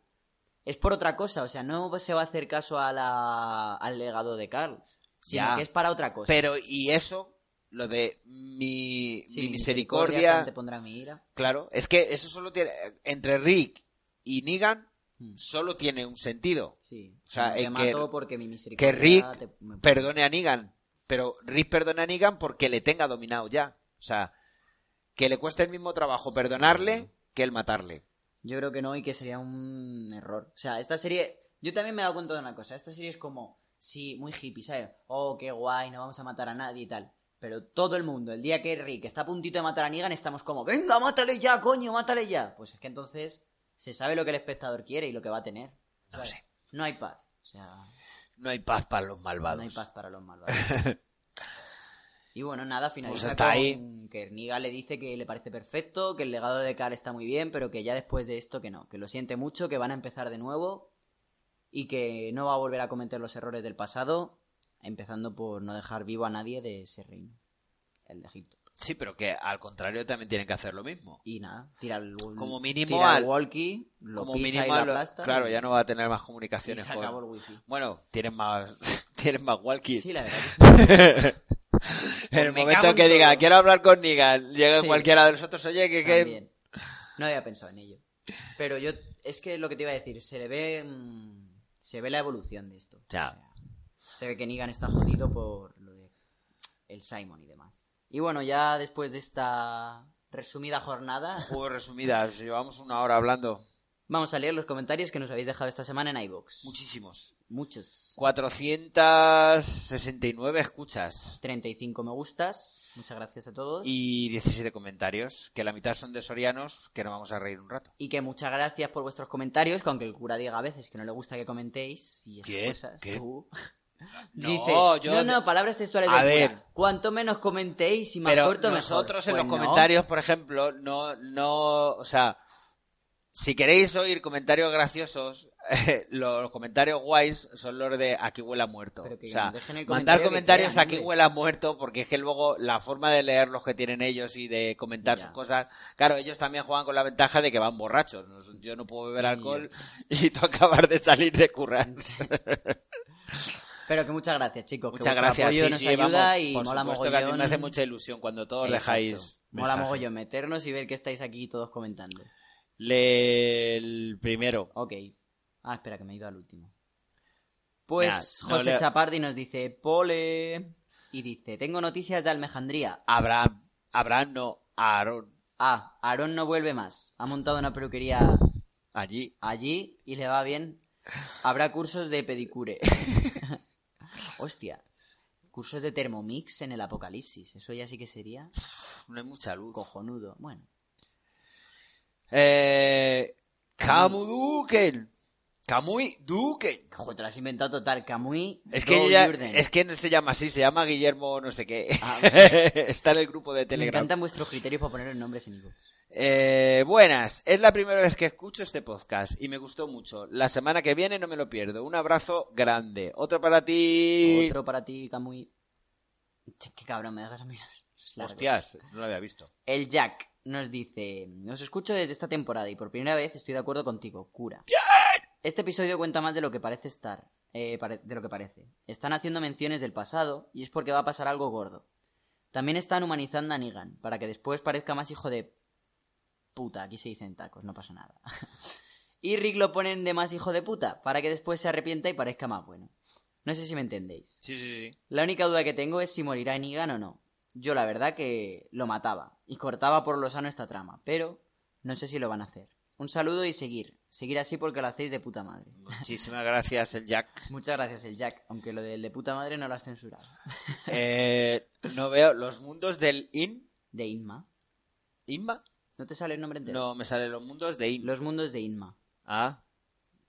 es por otra cosa. O sea, no se va a hacer caso a la... al legado de Carl. Sino Ya. que es para otra cosa. Pero, y eso, lo de mi, Sí, mi mi misericordia, te pondrá mi ira. claro, es que eso solo tiene, entre Rick y Negan. Solo tiene un sentido. Sí. O sea, en que- porque mi Que Rick te- me- perdone a Negan, pero Rick perdone a Negan porque le tenga dominado ya. O sea, que le cueste el mismo trabajo perdonarle que el matarle. Yo creo que no y que sería un error. O sea, esta serie... Yo también me he dado cuenta de una cosa. Esta serie es como... Sí, muy hippie, ¿sabes? Oh, qué guay, no vamos a matar a nadie y tal. Pero todo el mundo, el día que Rick está a puntito de matar a Negan, estamos como, venga, mátale ya, coño, mátale ya. Pues es que entonces se sabe lo que el espectador quiere y lo que va a tener. No ¿sabes? sé. No hay paz. O sea, No hay paz para los malvados. no hay paz para los malvados. y bueno, nada, finaliza Pues hasta con ahí. que Negan le dice que le parece perfecto, que el legado de Carl está muy bien, pero que ya después de esto que no, que lo siente mucho, que van a empezar de nuevo y que no va a volver a cometer los errores del pasado, empezando por no dejar vivo a nadie de ese reino, el de Egipto. Sí, pero que al contrario también tienen que hacer lo mismo. Y nada, tira el, Como mínimo tira al- walkie, lo Como pisa mínimo, y lo- aplasta. claro, ya no va a tener más y comunicaciones. se con- acabó el wifi. Bueno, tienen más, tienen más walkies. Sí, la verdad. en el me momento que diga, quiero hablar con Negan, llega Sí. cualquiera de nosotros, oye, que, que... No había pensado en ello. Pero yo, es que lo que te iba a decir, se le ve, mm, se ve la evolución de esto. Ya. O sea, se ve que Negan está jodido por lo de el Simon y demás. Y bueno, ya después de esta resumida jornada, Juego resumidas, llevamos una hora hablando. vamos a leer los comentarios que nos habéis dejado esta semana en iVoox. Muchísimos. Muchos. 469 escuchas 35 me gustas. Muchas gracias a todos. y 17 comentarios, que la mitad son de sorianos, que nos vamos a reír un rato. Y que muchas gracias por vuestros comentarios, que aunque el cura diga a veces que no le gusta que comentéis y esas ¿Qué? cosas, ¿Qué? No, yo- no, no, palabras textuales A del ver. cura. Cuanto menos comentéis y más Pero corto, mejor. nosotros en Pues los no. comentarios, por ejemplo, no, no, o sea, si queréis oír comentarios graciosos, los comentarios guays son los de aquí huele a muerto. Pero que o sea, mandar comentarios quieran, aquí hombre. huele a muerto, porque es que luego la forma de leer los que tienen ellos y de comentar Ya. sus cosas, claro, ellos también juegan con la ventaja de que van borrachos. Yo no puedo beber alcohol y tú acabas de salir de currar. Pero que muchas gracias, chicos. que Muchas vuestro gracias, apoyo sí, nos sí, ayuda vamos, y por mola supuesto que a mí mogollón. me hace mucha ilusión cuando todos Exacto. dejáis Mola mensaje. mogollón meternos y ver que estáis aquí todos comentando. Lee el primero. Ok. Ah, espera, que me he ido al último. Pues Nah, no José le- Chapardi nos dice, Pole... Y dice, tengo noticias de Almejandría. Abraham. Abraham no, Aarón. Ah, Aarón no vuelve más. Ha montado una peluquería Allí. allí y le va bien. Habrá cursos de pedicure. Hostia. Cursos de Thermomix en el apocalipsis. Eso ya sí que sería No hay mucha luz. cojonudo. Bueno. Eh. Camu Duken. Duken. Joder, te lo has inventado total. Camuy. Es que, es que no se llama así, se llama Guillermo no sé qué. Ah, Está en el grupo de Me Telegram. encantan vuestros criterios para poner nombres en Ivo. Eh, buenas, es la primera vez que escucho este podcast y me gustó mucho. La semana que viene no me lo pierdo. Un abrazo grande. Otro para ti. Otro para ti, Camuy. Che, Qué cabrón, me dejas a mirar. Hostias, no lo había visto. El Jack nos dice: Os escucho desde esta temporada y por primera vez estoy de acuerdo contigo, cura. Este episodio cuenta más de lo que parece estar. eh, de lo que parece. Están haciendo menciones del pasado y es porque va a pasar algo gordo. También están humanizando a Negan para que después parezca más hijo de puta. Aquí se dicen tacos, no pasa nada. y Rick lo ponen de más hijo de puta para que después se arrepienta y parezca más bueno. No sé si me entendéis. Sí, sí, sí. La única duda que tengo es si morirá Negan o no. Yo la verdad que lo mataba y cortaba por lo sano esta trama, pero no sé si lo van a hacer. Un saludo y seguir. Seguir así porque lo hacéis de puta madre. Muchísimas gracias, el Jack. Muchas gracias, el Jack, aunque lo del de puta madre no lo has censurado. Eh, no veo los mundos del In. De Inma. ¿Inma? ¿No te sale el nombre entero? No, me salen los mundos de In. Los mundos de Inma. Ah.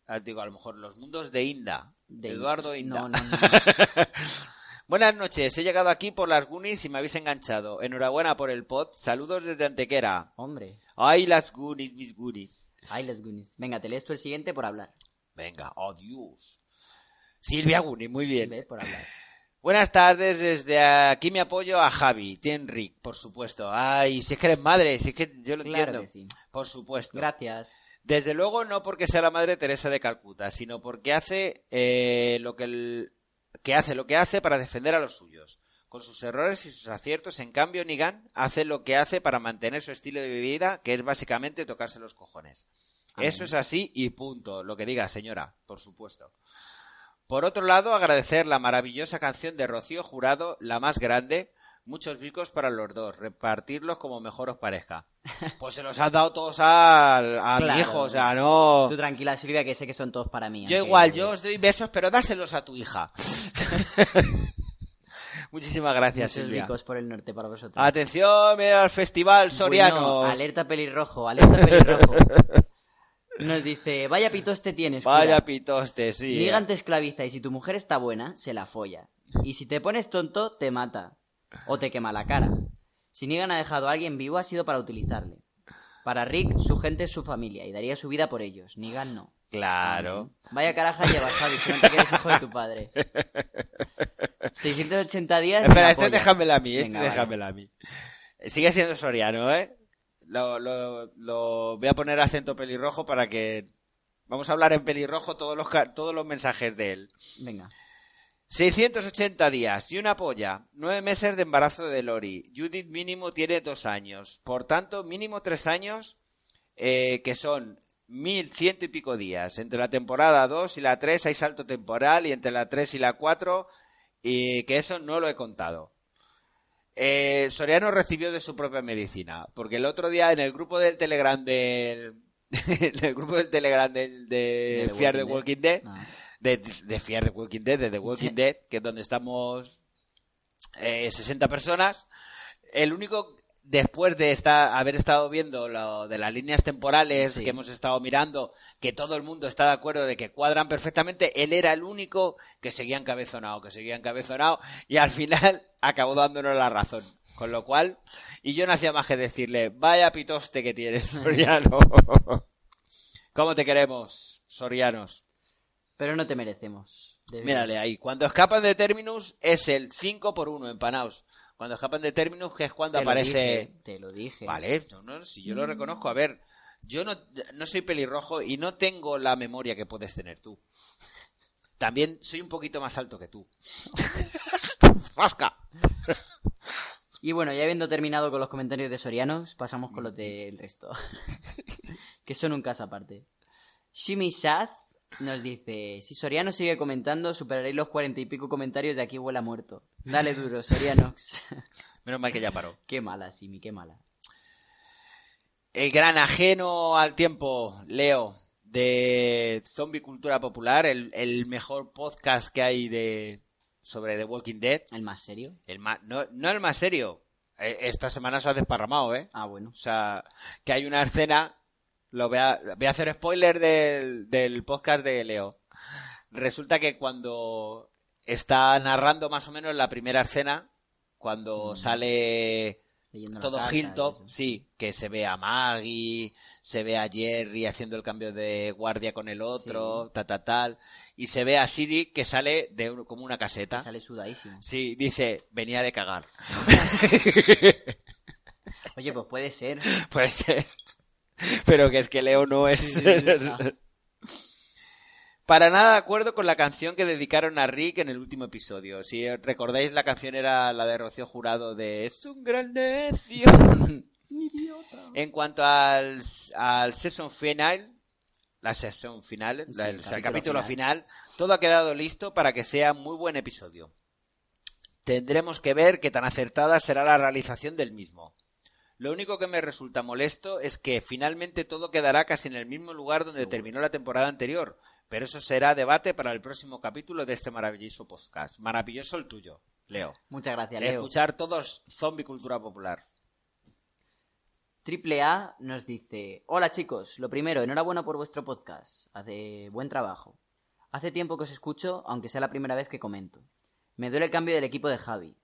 Ah, digo, a lo mejor los mundos de Inda. De Eduardo Inma. Inda. No, no, no. Buenas noches, he llegado aquí por las Goonies y me habéis enganchado. Enhorabuena por el pod. Saludos desde Antequera. Hombre. Ay, las Goonies, mis Goonies. Ay, les Goonies. Venga, te lees tú el siguiente por hablar. Venga, adiós. Silvia Goonie, muy bien. Por hablar. Buenas tardes, desde aquí me apoyo a Javi, Tienric, por supuesto. Ay, si es que eres madre, si es que yo lo Claro entiendo. que sí. Por supuesto. Gracias. Desde luego no porque sea la madre Teresa de Calcuta, sino porque hace eh, lo que el- que hace lo que hace para defender a los suyos. Con sus errores y sus aciertos, en cambio, Nigan hace lo que hace para mantener su estilo de vida, que es básicamente tocarse los cojones. Amén. Eso es así y punto. Lo que diga, señora, por supuesto. Por otro lado, agradecer la maravillosa canción de Rocío Jurado, la más grande. Muchos bicos para los dos, repartirlos como mejor os parezca. Pues se los has dado todos al, a mi hijo, o sea, no. Tú tranquila, Silvia, que sé que son todos para mí. Yo aunque- igual, yo os doy besos, pero dáselos a tu hija. Muchísimas gracias, Muchos Silvia. bicos por el norte para vosotros. Atención, mira al festival Soriano. Bueno, alerta pelirrojo, alerta pelirrojo. Nos dice, vaya pitoste tienes. Vaya pitoste, sí. Nigan eh. te esclaviza y si tu mujer está buena, se la folla. Y si te pones tonto, te mata. O te quema la cara. Si Negan ha dejado a alguien vivo, ha sido para utilizarle. Para Rick, su gente es su familia y daría su vida por ellos. Negan no. Claro. Vaya caraja llevas, Javi, si no te quieres hijo de tu padre. 680 días. Espera, este déjamela a mí, este Venga, vale. déjamela a mí. Sigue siendo Soriano, ¿eh? Lo, lo, lo voy a poner acento pelirrojo para que... Vamos a hablar en pelirrojo todos los, todos los mensajes de él. Venga. 680 días y una polla. Nueve meses de embarazo de Lori. Judith mínimo tiene dos años. Por tanto, mínimo tres años, eh, que son mil ciento y pico días. Entre la temporada 2 y la 3 hay salto temporal y entre la 3 y la 4, y que eso no lo he contado. Eh, Soriano recibió de su propia medicina, porque el otro día en el grupo del Telegram del... en el grupo del Telegram del, de, De Fear the Walking Walking Dead, Ah. de, de Fear the Walking Dead, de The Walking Sí. Dead, que es donde estamos eh, 60 personas. El único, después de estar, haber estado viendo lo de las líneas temporales Sí. que hemos estado mirando, que todo el mundo está de acuerdo de que cuadran perfectamente, él era el único que seguía encabezonado, que seguía encabezonado, y al final acabó dándonos la razón. Con lo cual, y yo no hacía más que decirle, vaya pitoste que tienes, Soriano. ¿Cómo te queremos, Sorianos? Pero no te merecemos. Mírale ahí. Cuando escapan de Terminus es el 5 por 1 empanaos. Cuando escapan de Terminus, que es cuando Te lo aparece. dije, te lo dije. Vale, no, no, si yo lo reconozco. A ver, yo no, no soy pelirrojo y no tengo la memoria que puedes tener tú. También soy un poquito más alto que tú. ¡Fasca! Y bueno, ya habiendo terminado con los comentarios de Sorianos, pasamos con los del resto. que son un caso aparte. Shimi Shaz nos dice: Si Soriano sigue comentando, superaréis los cuarenta y pico comentarios de aquí huele a muerto. Dale duro, Sorianox. Menos mal que ya paró. qué mala, Shimi, qué mala. El gran ajeno al tiempo, Leo, de Zombie Cultura Popular, el, el mejor podcast que hay de sobre The Walking Dead. ¿El más serio? El más, no, no el más serio. Eh, Esta semana se ha desparramado, ¿eh? Ah, bueno. O sea, que hay una escena. Lo voy a, voy a hacer spoiler del, del podcast de Leo. Resulta que cuando está narrando más o menos la primera escena, cuando Mm. sale Leyendo todo Hilltop, sí, que se ve a Maggie, se ve a Jerry haciendo el cambio de guardia con el otro, Sí. ta ta tal, y se ve a Siri que sale de un- como una caseta. Que Sale sudadísimo. Sí, dice, venía de cagar. Oye, pues puede ser. Puede ser. Pero que es que Leo no es. Sí, sí, sí. Para nada de acuerdo con la canción que dedicaron a Rick en el último episodio. Si recordáis, la canción era la de Rocío Jurado de Es un gran necio. en cuanto al, al season final, la sesión final, la- el o sea, el capítulo capítulo final, todo ha quedado listo para que sea muy buen episodio. Tendremos que ver qué tan acertada será la realización del mismo. Lo único que me resulta molesto es que finalmente todo quedará casi en el mismo lugar donde terminó la temporada anterior, pero eso será debate para el próximo capítulo de este maravilloso podcast. Maravilloso el tuyo, Leo. Muchas gracias, Leo. Escuchar todos Zombie Cultura Popular. Triple A nos dice: Hola chicos, lo primero, enhorabuena por vuestro podcast. Hace buen trabajo. Hace tiempo que os escucho, aunque sea la primera vez que comento. Me duele el cambio del equipo de Javi.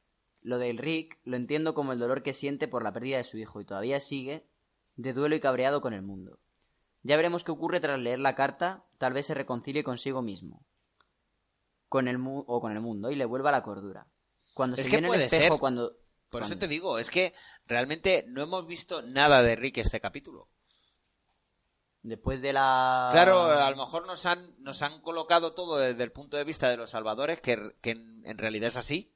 Lo del Rick lo entiendo como el dolor que siente por la pérdida de su hijo y todavía sigue de duelo y cabreado con el mundo. Ya veremos qué ocurre tras leer la carta, tal vez se reconcilie consigo mismo. Con el mu- o con el mundo y le vuelva la cordura. Cuando Es se que en el espejo, ser. cuando Por eso te digo, es que realmente no hemos visto nada de Rick este capítulo. después de la Claro, a lo mejor nos han, nos han colocado todo desde el punto de vista de los salvadores, que, que en, en realidad es así.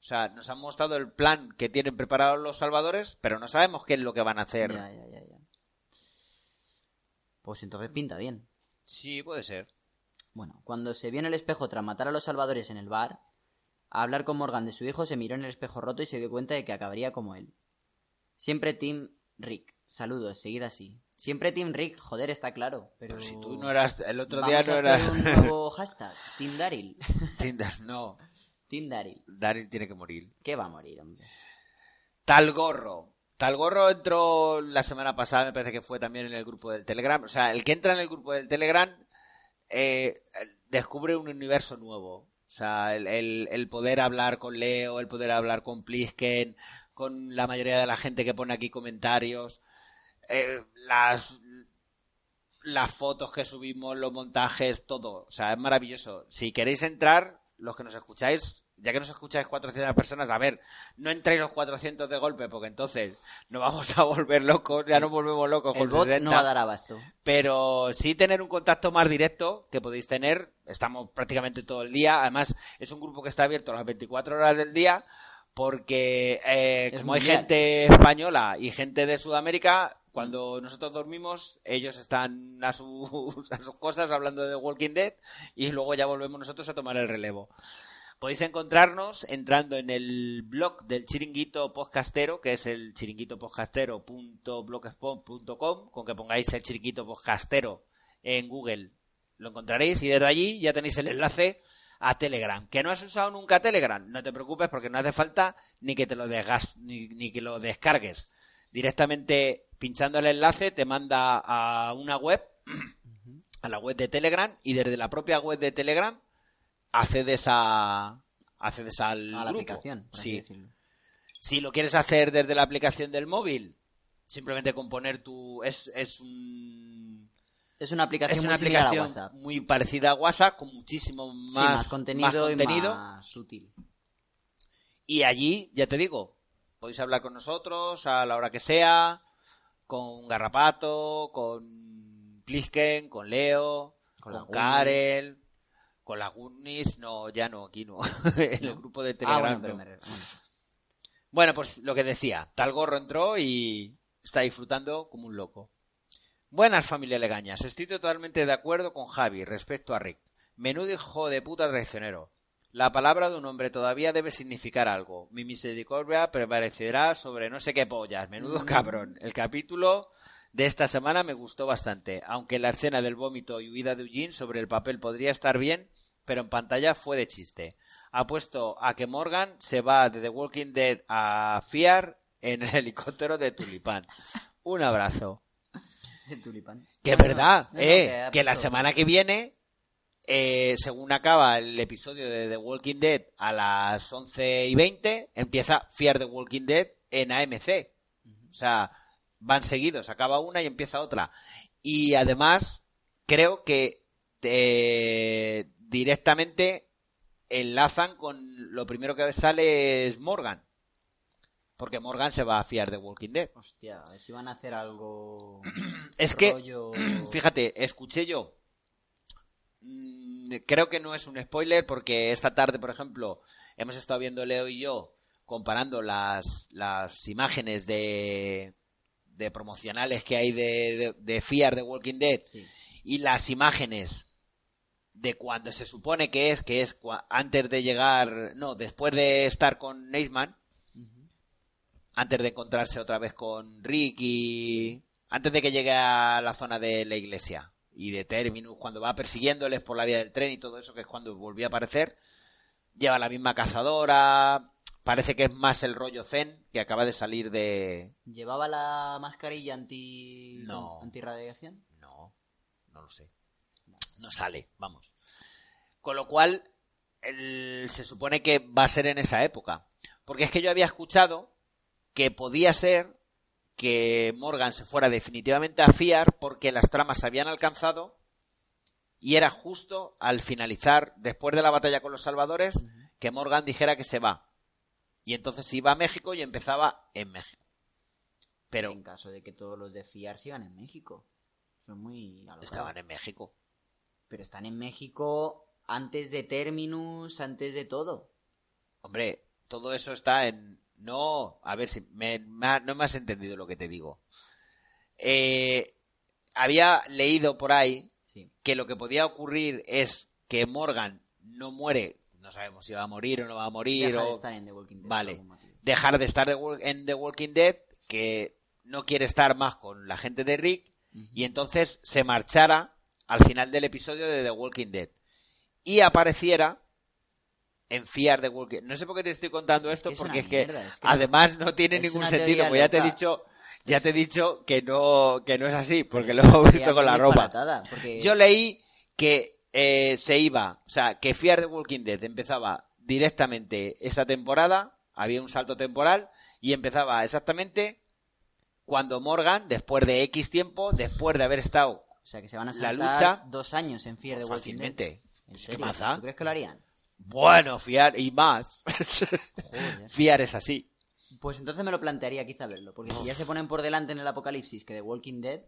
O sea, nos han mostrado el plan que tienen preparado los salvadores, pero no sabemos qué es lo que van a hacer. Ya, ya, ya, ya. Pues entonces pinta bien. Sí, puede ser. Bueno, cuando se vio en el espejo tras matar a los salvadores en el bar, a hablar con Morgan de su hijo, se miró en el espejo roto y se dio cuenta de que acabaría como él. Siempre Team Rick. Saludos, seguid así. Siempre Team Rick, joder, está claro. Pero, Pero si tú no eras, el otro Vamos día a no hacer eras un nuevo hashtag, Team Daryl. Tinder, no. Team Daryl. Daryl tiene que morir. ¿Qué va a morir, hombre? Tal gorro. Tal gorro entró la semana pasada, me parece que fue también en el grupo del Telegram. O sea, el que entra en el grupo del Telegram eh, descubre un universo nuevo. O sea, el, el- el poder hablar con Leo, el poder hablar con Plisken, con la mayoría de la gente que pone aquí comentarios, eh, las, las fotos que subimos, los montajes, todo. O sea, es maravilloso. Si queréis entrar, los que nos escucháis, ya que nos escucháis 400 personas, a ver, no entréis los 400 de golpe, porque entonces nos vamos a volver locos, ya nos volvemos locos El con bot 60. no va a dar abasto. Pero sí tener un contacto más directo que podéis tener. Estamos prácticamente todo el día. Además, es un grupo que está abierto las 24 horas del día porque eh, como hay mundial. gente española y gente de Sudamérica, cuando nosotros dormimos, ellos están a sus, a sus cosas hablando de Walking Dead y luego ya volvemos nosotros a tomar el relevo. Podéis encontrarnos entrando en el blog del chiringuito podcastero, que es el chiringuitopodcastero.blogspot.com, con que pongáis el chiringuito podcastero en Google. Lo encontraréis y desde allí ya tenéis el enlace a Telegram. ¿Que no has usado nunca Telegram? No te preocupes porque no hace falta ni que te lo desgas, ni, ni que lo descargues. Directamente pinchando el enlace te manda a una web, a la web de Telegram, y desde la propia web de Telegram accedes a accedes al A la grupo. aplicación. Sí. Si lo quieres hacer desde la aplicación del móvil, simplemente con poner tu es es un Es una aplicación es muy una a aplicación muy parecida a WhatsApp con muchísimo Sí, más contenido, más contenido. y más útil. Y allí, ya te digo, podéis hablar con nosotros a la hora que sea, con Garrapato, con Plisken, con Leo, Con con, la Goonies. Karel, con las Goonies, no, ya no, aquí no, en el grupo de Ah, Telegram. bueno, no. pero me re- bueno. Bueno, pues lo que decía, tal gorro entró y está disfrutando como un loco. Buenas familia Legañas, estoy totalmente de acuerdo con Javi respecto a Rick. Menudo hijo de puta traicionero. La palabra de un hombre todavía debe significar algo. Mi misericordia prevalecerá sobre no sé qué pollas. Menudo cabrón. El capítulo de esta semana me gustó bastante, aunque la escena del vómito y huida de Eugene sobre el papel podría estar bien, pero en pantalla fue de chiste. Apuesto a que Morgan se va de The Walking Dead a Fiar en el helicóptero de Tulipán. Un abrazo. Tulipán. Que es verdad, no, no, eh, que la semana que viene, eh, según acaba el episodio de The Walking Dead a las 11 y 20, empieza Fear the Walking Dead en AMC. O sea, van seguidos, acaba una y empieza otra. Y además, creo que eh, directamente enlazan con lo primero que sale es Morgan. Porque Morgan se va a fiar de Walking Dead. Hostia, a ver si van a hacer algo. Es que, fíjate, escuché yo. Creo que no es un spoiler porque esta tarde, por ejemplo, hemos estado viendo Leo y yo comparando las, las imágenes de, de promocionales que hay de, de, de Fear de Walking Dead Sí. y las imágenes de cuando se supone que es, que es antes de llegar, no, después de estar con Neisman, antes de encontrarse otra vez con Rick y antes de que llegue a la zona de la iglesia y de Terminus, cuando va persiguiéndoles por la vía del tren y todo eso, que es cuando volvió a aparecer, lleva la misma cazadora, parece que es más el rollo Zen que acaba de salir de... ¿Llevaba la mascarilla anti. No. antirradiación? No, no lo sé. No sale, vamos. Con lo cual, el- se supone que va a ser en esa época. Porque es que yo había escuchado que podía ser que Morgan se fuera definitivamente a fiar porque las tramas se habían alcanzado y era justo al finalizar, después de la batalla con los salvadores, que Morgan dijera que se va. Y entonces iba a México y empezaba en México. Pero En caso de que todos los de fiar sigan en México. Son muy. alocados. estaban en México. Pero están en México antes de Terminus, antes de todo. Hombre, todo eso está en... No, a ver si me, no me has entendido lo que te digo. Eh, había leído por ahí Sí. que lo que podía ocurrir es que Morgan no muere, no sabemos si va a morir o no va a morir, Deja de o estar en The Walking Dead. Vale. dejar de estar de en The Walking Dead, que no quiere estar más con la gente de Rick, y entonces se marchara al final del episodio de The Walking Dead y apareciera en Fear the Walking No sé por qué te estoy contando esto, Es porque es que, es además no tiene ningún sentido. teoría Pues ya te he dicho, ya te he dicho que no, que no es así, porque lo hemos visto con la ropa. Porque- Yo leí que eh, se iba, o sea, que Fear the Walking Dead empezaba directamente esta temporada, había un salto temporal, y empezaba exactamente cuando Morgan, después de X tiempo, después de haber estado O sea, que se van a la saltar lucha- dos años en Fear the Walking Dead. fácilmente. ¿En ¿Qué pasa? ¿Tú crees que lo harían? Bueno, fiar y más. Joder. fiar es así. Pues entonces me lo plantearía quizá verlo, porque si ya se ponen por delante en el apocalipsis que The Walking Dead,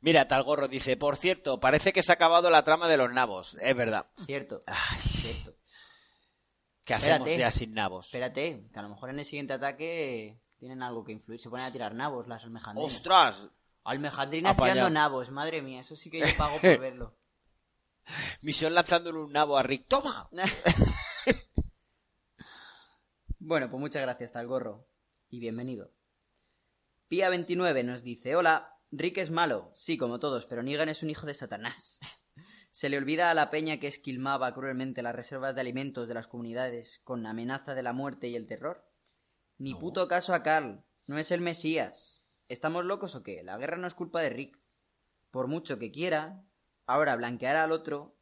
Mira, Talgorro dice, por cierto, parece que se ha acabado la trama de los nabos. Es verdad. cierto, Ay, cierto. ¿Qué hacemos Espérate. ya sin nabos? Espérate, que a lo mejor en el siguiente ataque tienen algo que influir, se ponen a tirar nabos las almejandrinas. ¡Ostras! Almejandrinas Apañado. tirando nabos, madre mía, eso sí que yo pago por verlo. Misión lanzándole un nabo a Rick. ¡Toma! bueno, pues muchas gracias, Talgorro. Y bienvenido. Pía29 nos dice, hola, Rick es malo, sí, como todos, pero Negan es un hijo de Satanás. Se le olvida a la peña que esquilmaba cruelmente las reservas de alimentos de las comunidades con amenaza de la muerte y el terror. Ni puto caso a Carl, no es el Mesías. ¿Estamos locos o qué? La guerra no es culpa de Rick. Por mucho que quiera, ahora blanqueará al otro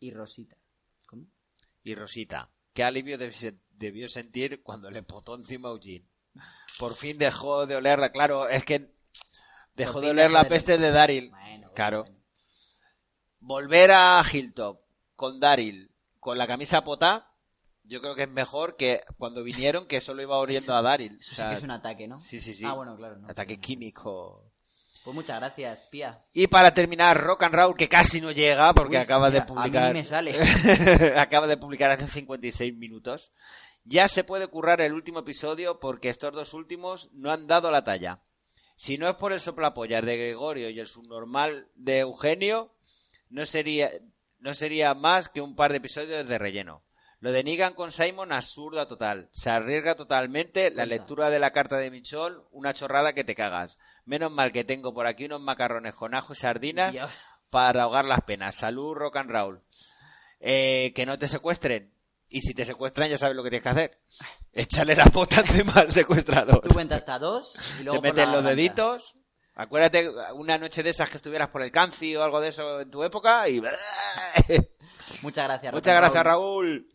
y Rosita. ¿Cómo? Y Rosita. Qué alivio debi- debió sentir cuando le potó encima a Eugene. Por fin dejó de olerla. Claro, es que dejó de oler la peste de Daryl. Bueno, Claro. bueno. Volver a Hilltop con Daryl con la camisa potá, yo creo que es mejor que cuando vinieron que solo iba oliendo a Daryl. Eso O sea, sí que es un ataque, ¿no? Sí, sí, sí. Ah, bueno, claro. No. Ataque químico. Pues muchas gracias, Pía. Y para terminar, Rock and Roll, que casi no llega porque Uy, acaba de publicar. A mí me sale. acaba de publicar hace 56 minutos. Ya se puede currar el último episodio porque estos dos últimos no han dado la talla. Si no es por el soplapollas de Gregorio y el subnormal de Eugenio, no sería, no sería más que un par de episodios de relleno. Lo de Negan con Simon, absurda total. Se arriesga totalmente la lectura de la carta de Michol, una chorrada que te cagas. Menos mal que tengo por aquí unos macarrones con ajo y sardinas Dios. para ahogar las penas. Salud, rock and roll. Eh, que no te secuestren. Y si te secuestran, ya sabes lo que tienes que hacer. Échale la pota encima al secuestrador. Tú cuentas hasta dos y luego Te metes la los deditos. Acuérdate una noche de esas que estuvieras por el canci o algo de eso en tu época y... Muchas gracias, Muchas Rock and gracias. Raúl.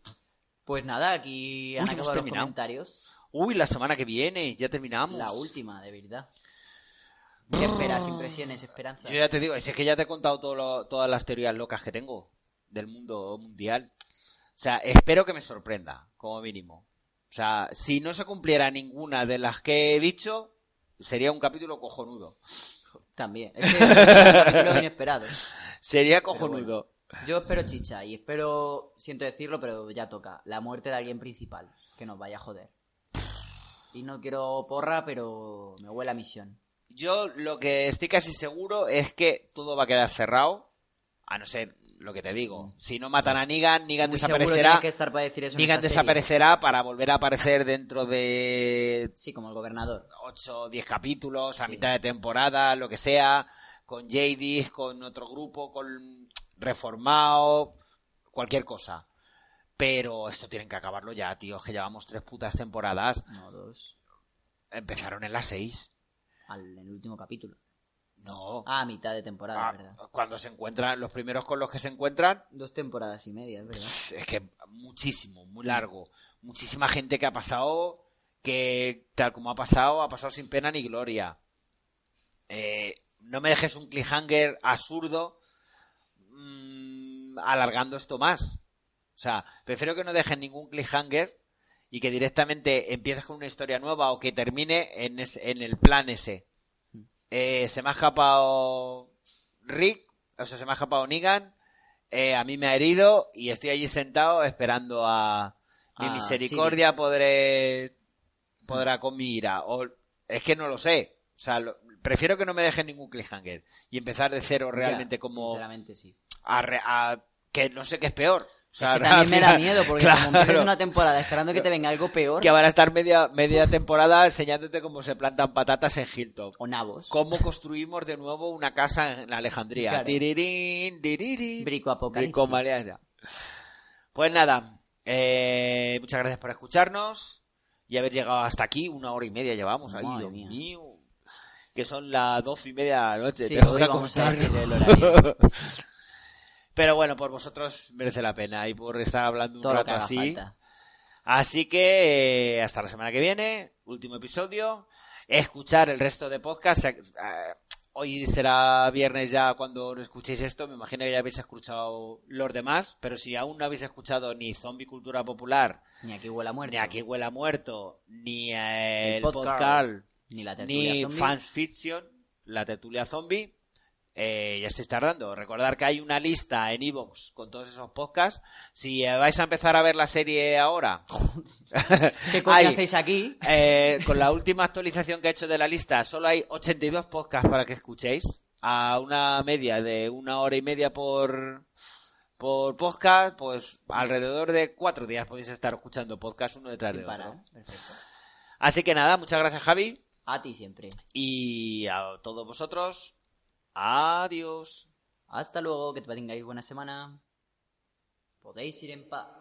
Pues nada, aquí han Uy, acabado los comentarios. Uy, la semana que viene, ya terminamos. La última, de verdad. ¿Qué esperas? Impresiones, esperanzas. Yo ya te digo, es que ya te he contado todo lo- todas las teorías locas que tengo del mundo mundial. O sea, espero que me sorprenda, como mínimo. O sea, si no se cumpliera ninguna de las que he dicho, sería un capítulo cojonudo. También. Es que es un capítulo inesperado. Sería cojonudo. Yo espero chicha y espero, siento decirlo, pero ya toca, la muerte de alguien principal, que nos vaya a joder. Y no quiero porra, pero me huele a misión. Yo lo que estoy casi seguro es que todo va a quedar cerrado, a no ser lo que te digo. Si no matan a Negan, Negan Muy desaparecerá. que estar para decir eso Negan serie. desaparecerá para volver a aparecer dentro de Sí, como el gobernador. 8 o 10 capítulos, a Sí. mitad de temporada, lo que sea, con JD, con otro grupo, con reformado, cualquier cosa. Pero esto tienen que acabarlo ya, tío, es que llevamos tres putas temporadas. No, dos. Empezaron en las seis. Al, en el último capítulo. No. Ah, a mitad de temporada, Ah, verdad. cuando se encuentran, los primeros con los que se encuentran, Dos temporadas y media, es verdad. es que muchísimo, muy largo. Muchísima gente que ha pasado, que tal como ha pasado, ha pasado sin pena ni gloria. Eh, no me dejes un cliffhanger absurdo mm, alargando esto más. O sea, prefiero que no dejen ningún cliffhanger y que directamente empieces con una historia nueva o que termine en, ese- en el plan ese. Eh, se me ha escapado Rick, o sea, se me ha escapado Negan, eh, a mí me ha herido y estoy allí sentado esperando a mi Ah, misericordia podré podrá con mi ira o es que no lo sé o sea lo- prefiero que no me dejen ningún cliffhanger y empezar de cero realmente Ya, como Sinceramente, sí. A, re- a- que no sé qué es peor o sea, Que también me da miedo, porque claro, como una temporada esperando que te venga algo peor, que van a estar media media temporada enseñándote cómo se plantan patatas en Hilltop o nabos. cómo construimos de nuevo una casa en Alejandría Claro. Tirirín, tirirín. Brico apocalipsis. Bricomalera. Pues nada, eh, muchas gracias por escucharnos y haber llegado hasta aquí. Una hora y media llevamos ahí, Dios mío. Que son las doce y media de la noche. Sí, que vamos a contarlo. Pero bueno, por vosotros merece la pena y por estar hablando un Todo rato así. falta. Así que eh, hasta la semana que viene, último episodio. Escuchar el resto de podcasts. Eh, hoy será viernes ya cuando escuchéis esto. Me imagino que ya habéis escuchado los demás. Pero si aún no habéis escuchado ni Zombie Cultura Popular, Ni aquí huele a muerto. ni Aquí Huela Muerto, ni eh, el podcast, podcast, Ni la tertulia ni zombie. Fans Fiction, la tertulia zombie, eh, ya estáis tardando. Recordar que hay una lista en Evox con todos esos podcasts. Si eh, vais a empezar a ver la serie ahora, ¿Qué coño hacéis aquí? eh, con la última actualización que he hecho de la lista, solo hay 82 podcasts para que escuchéis. A una media de una hora y media por, por podcast, pues alrededor de cuatro días podéis estar escuchando podcast uno detrás Sin de otro. Perfecto. Así que nada, muchas gracias Javi. A ti siempre. Y a todos vosotros, adiós. Hasta luego, que tengáis buena semana. Podéis ir en paz.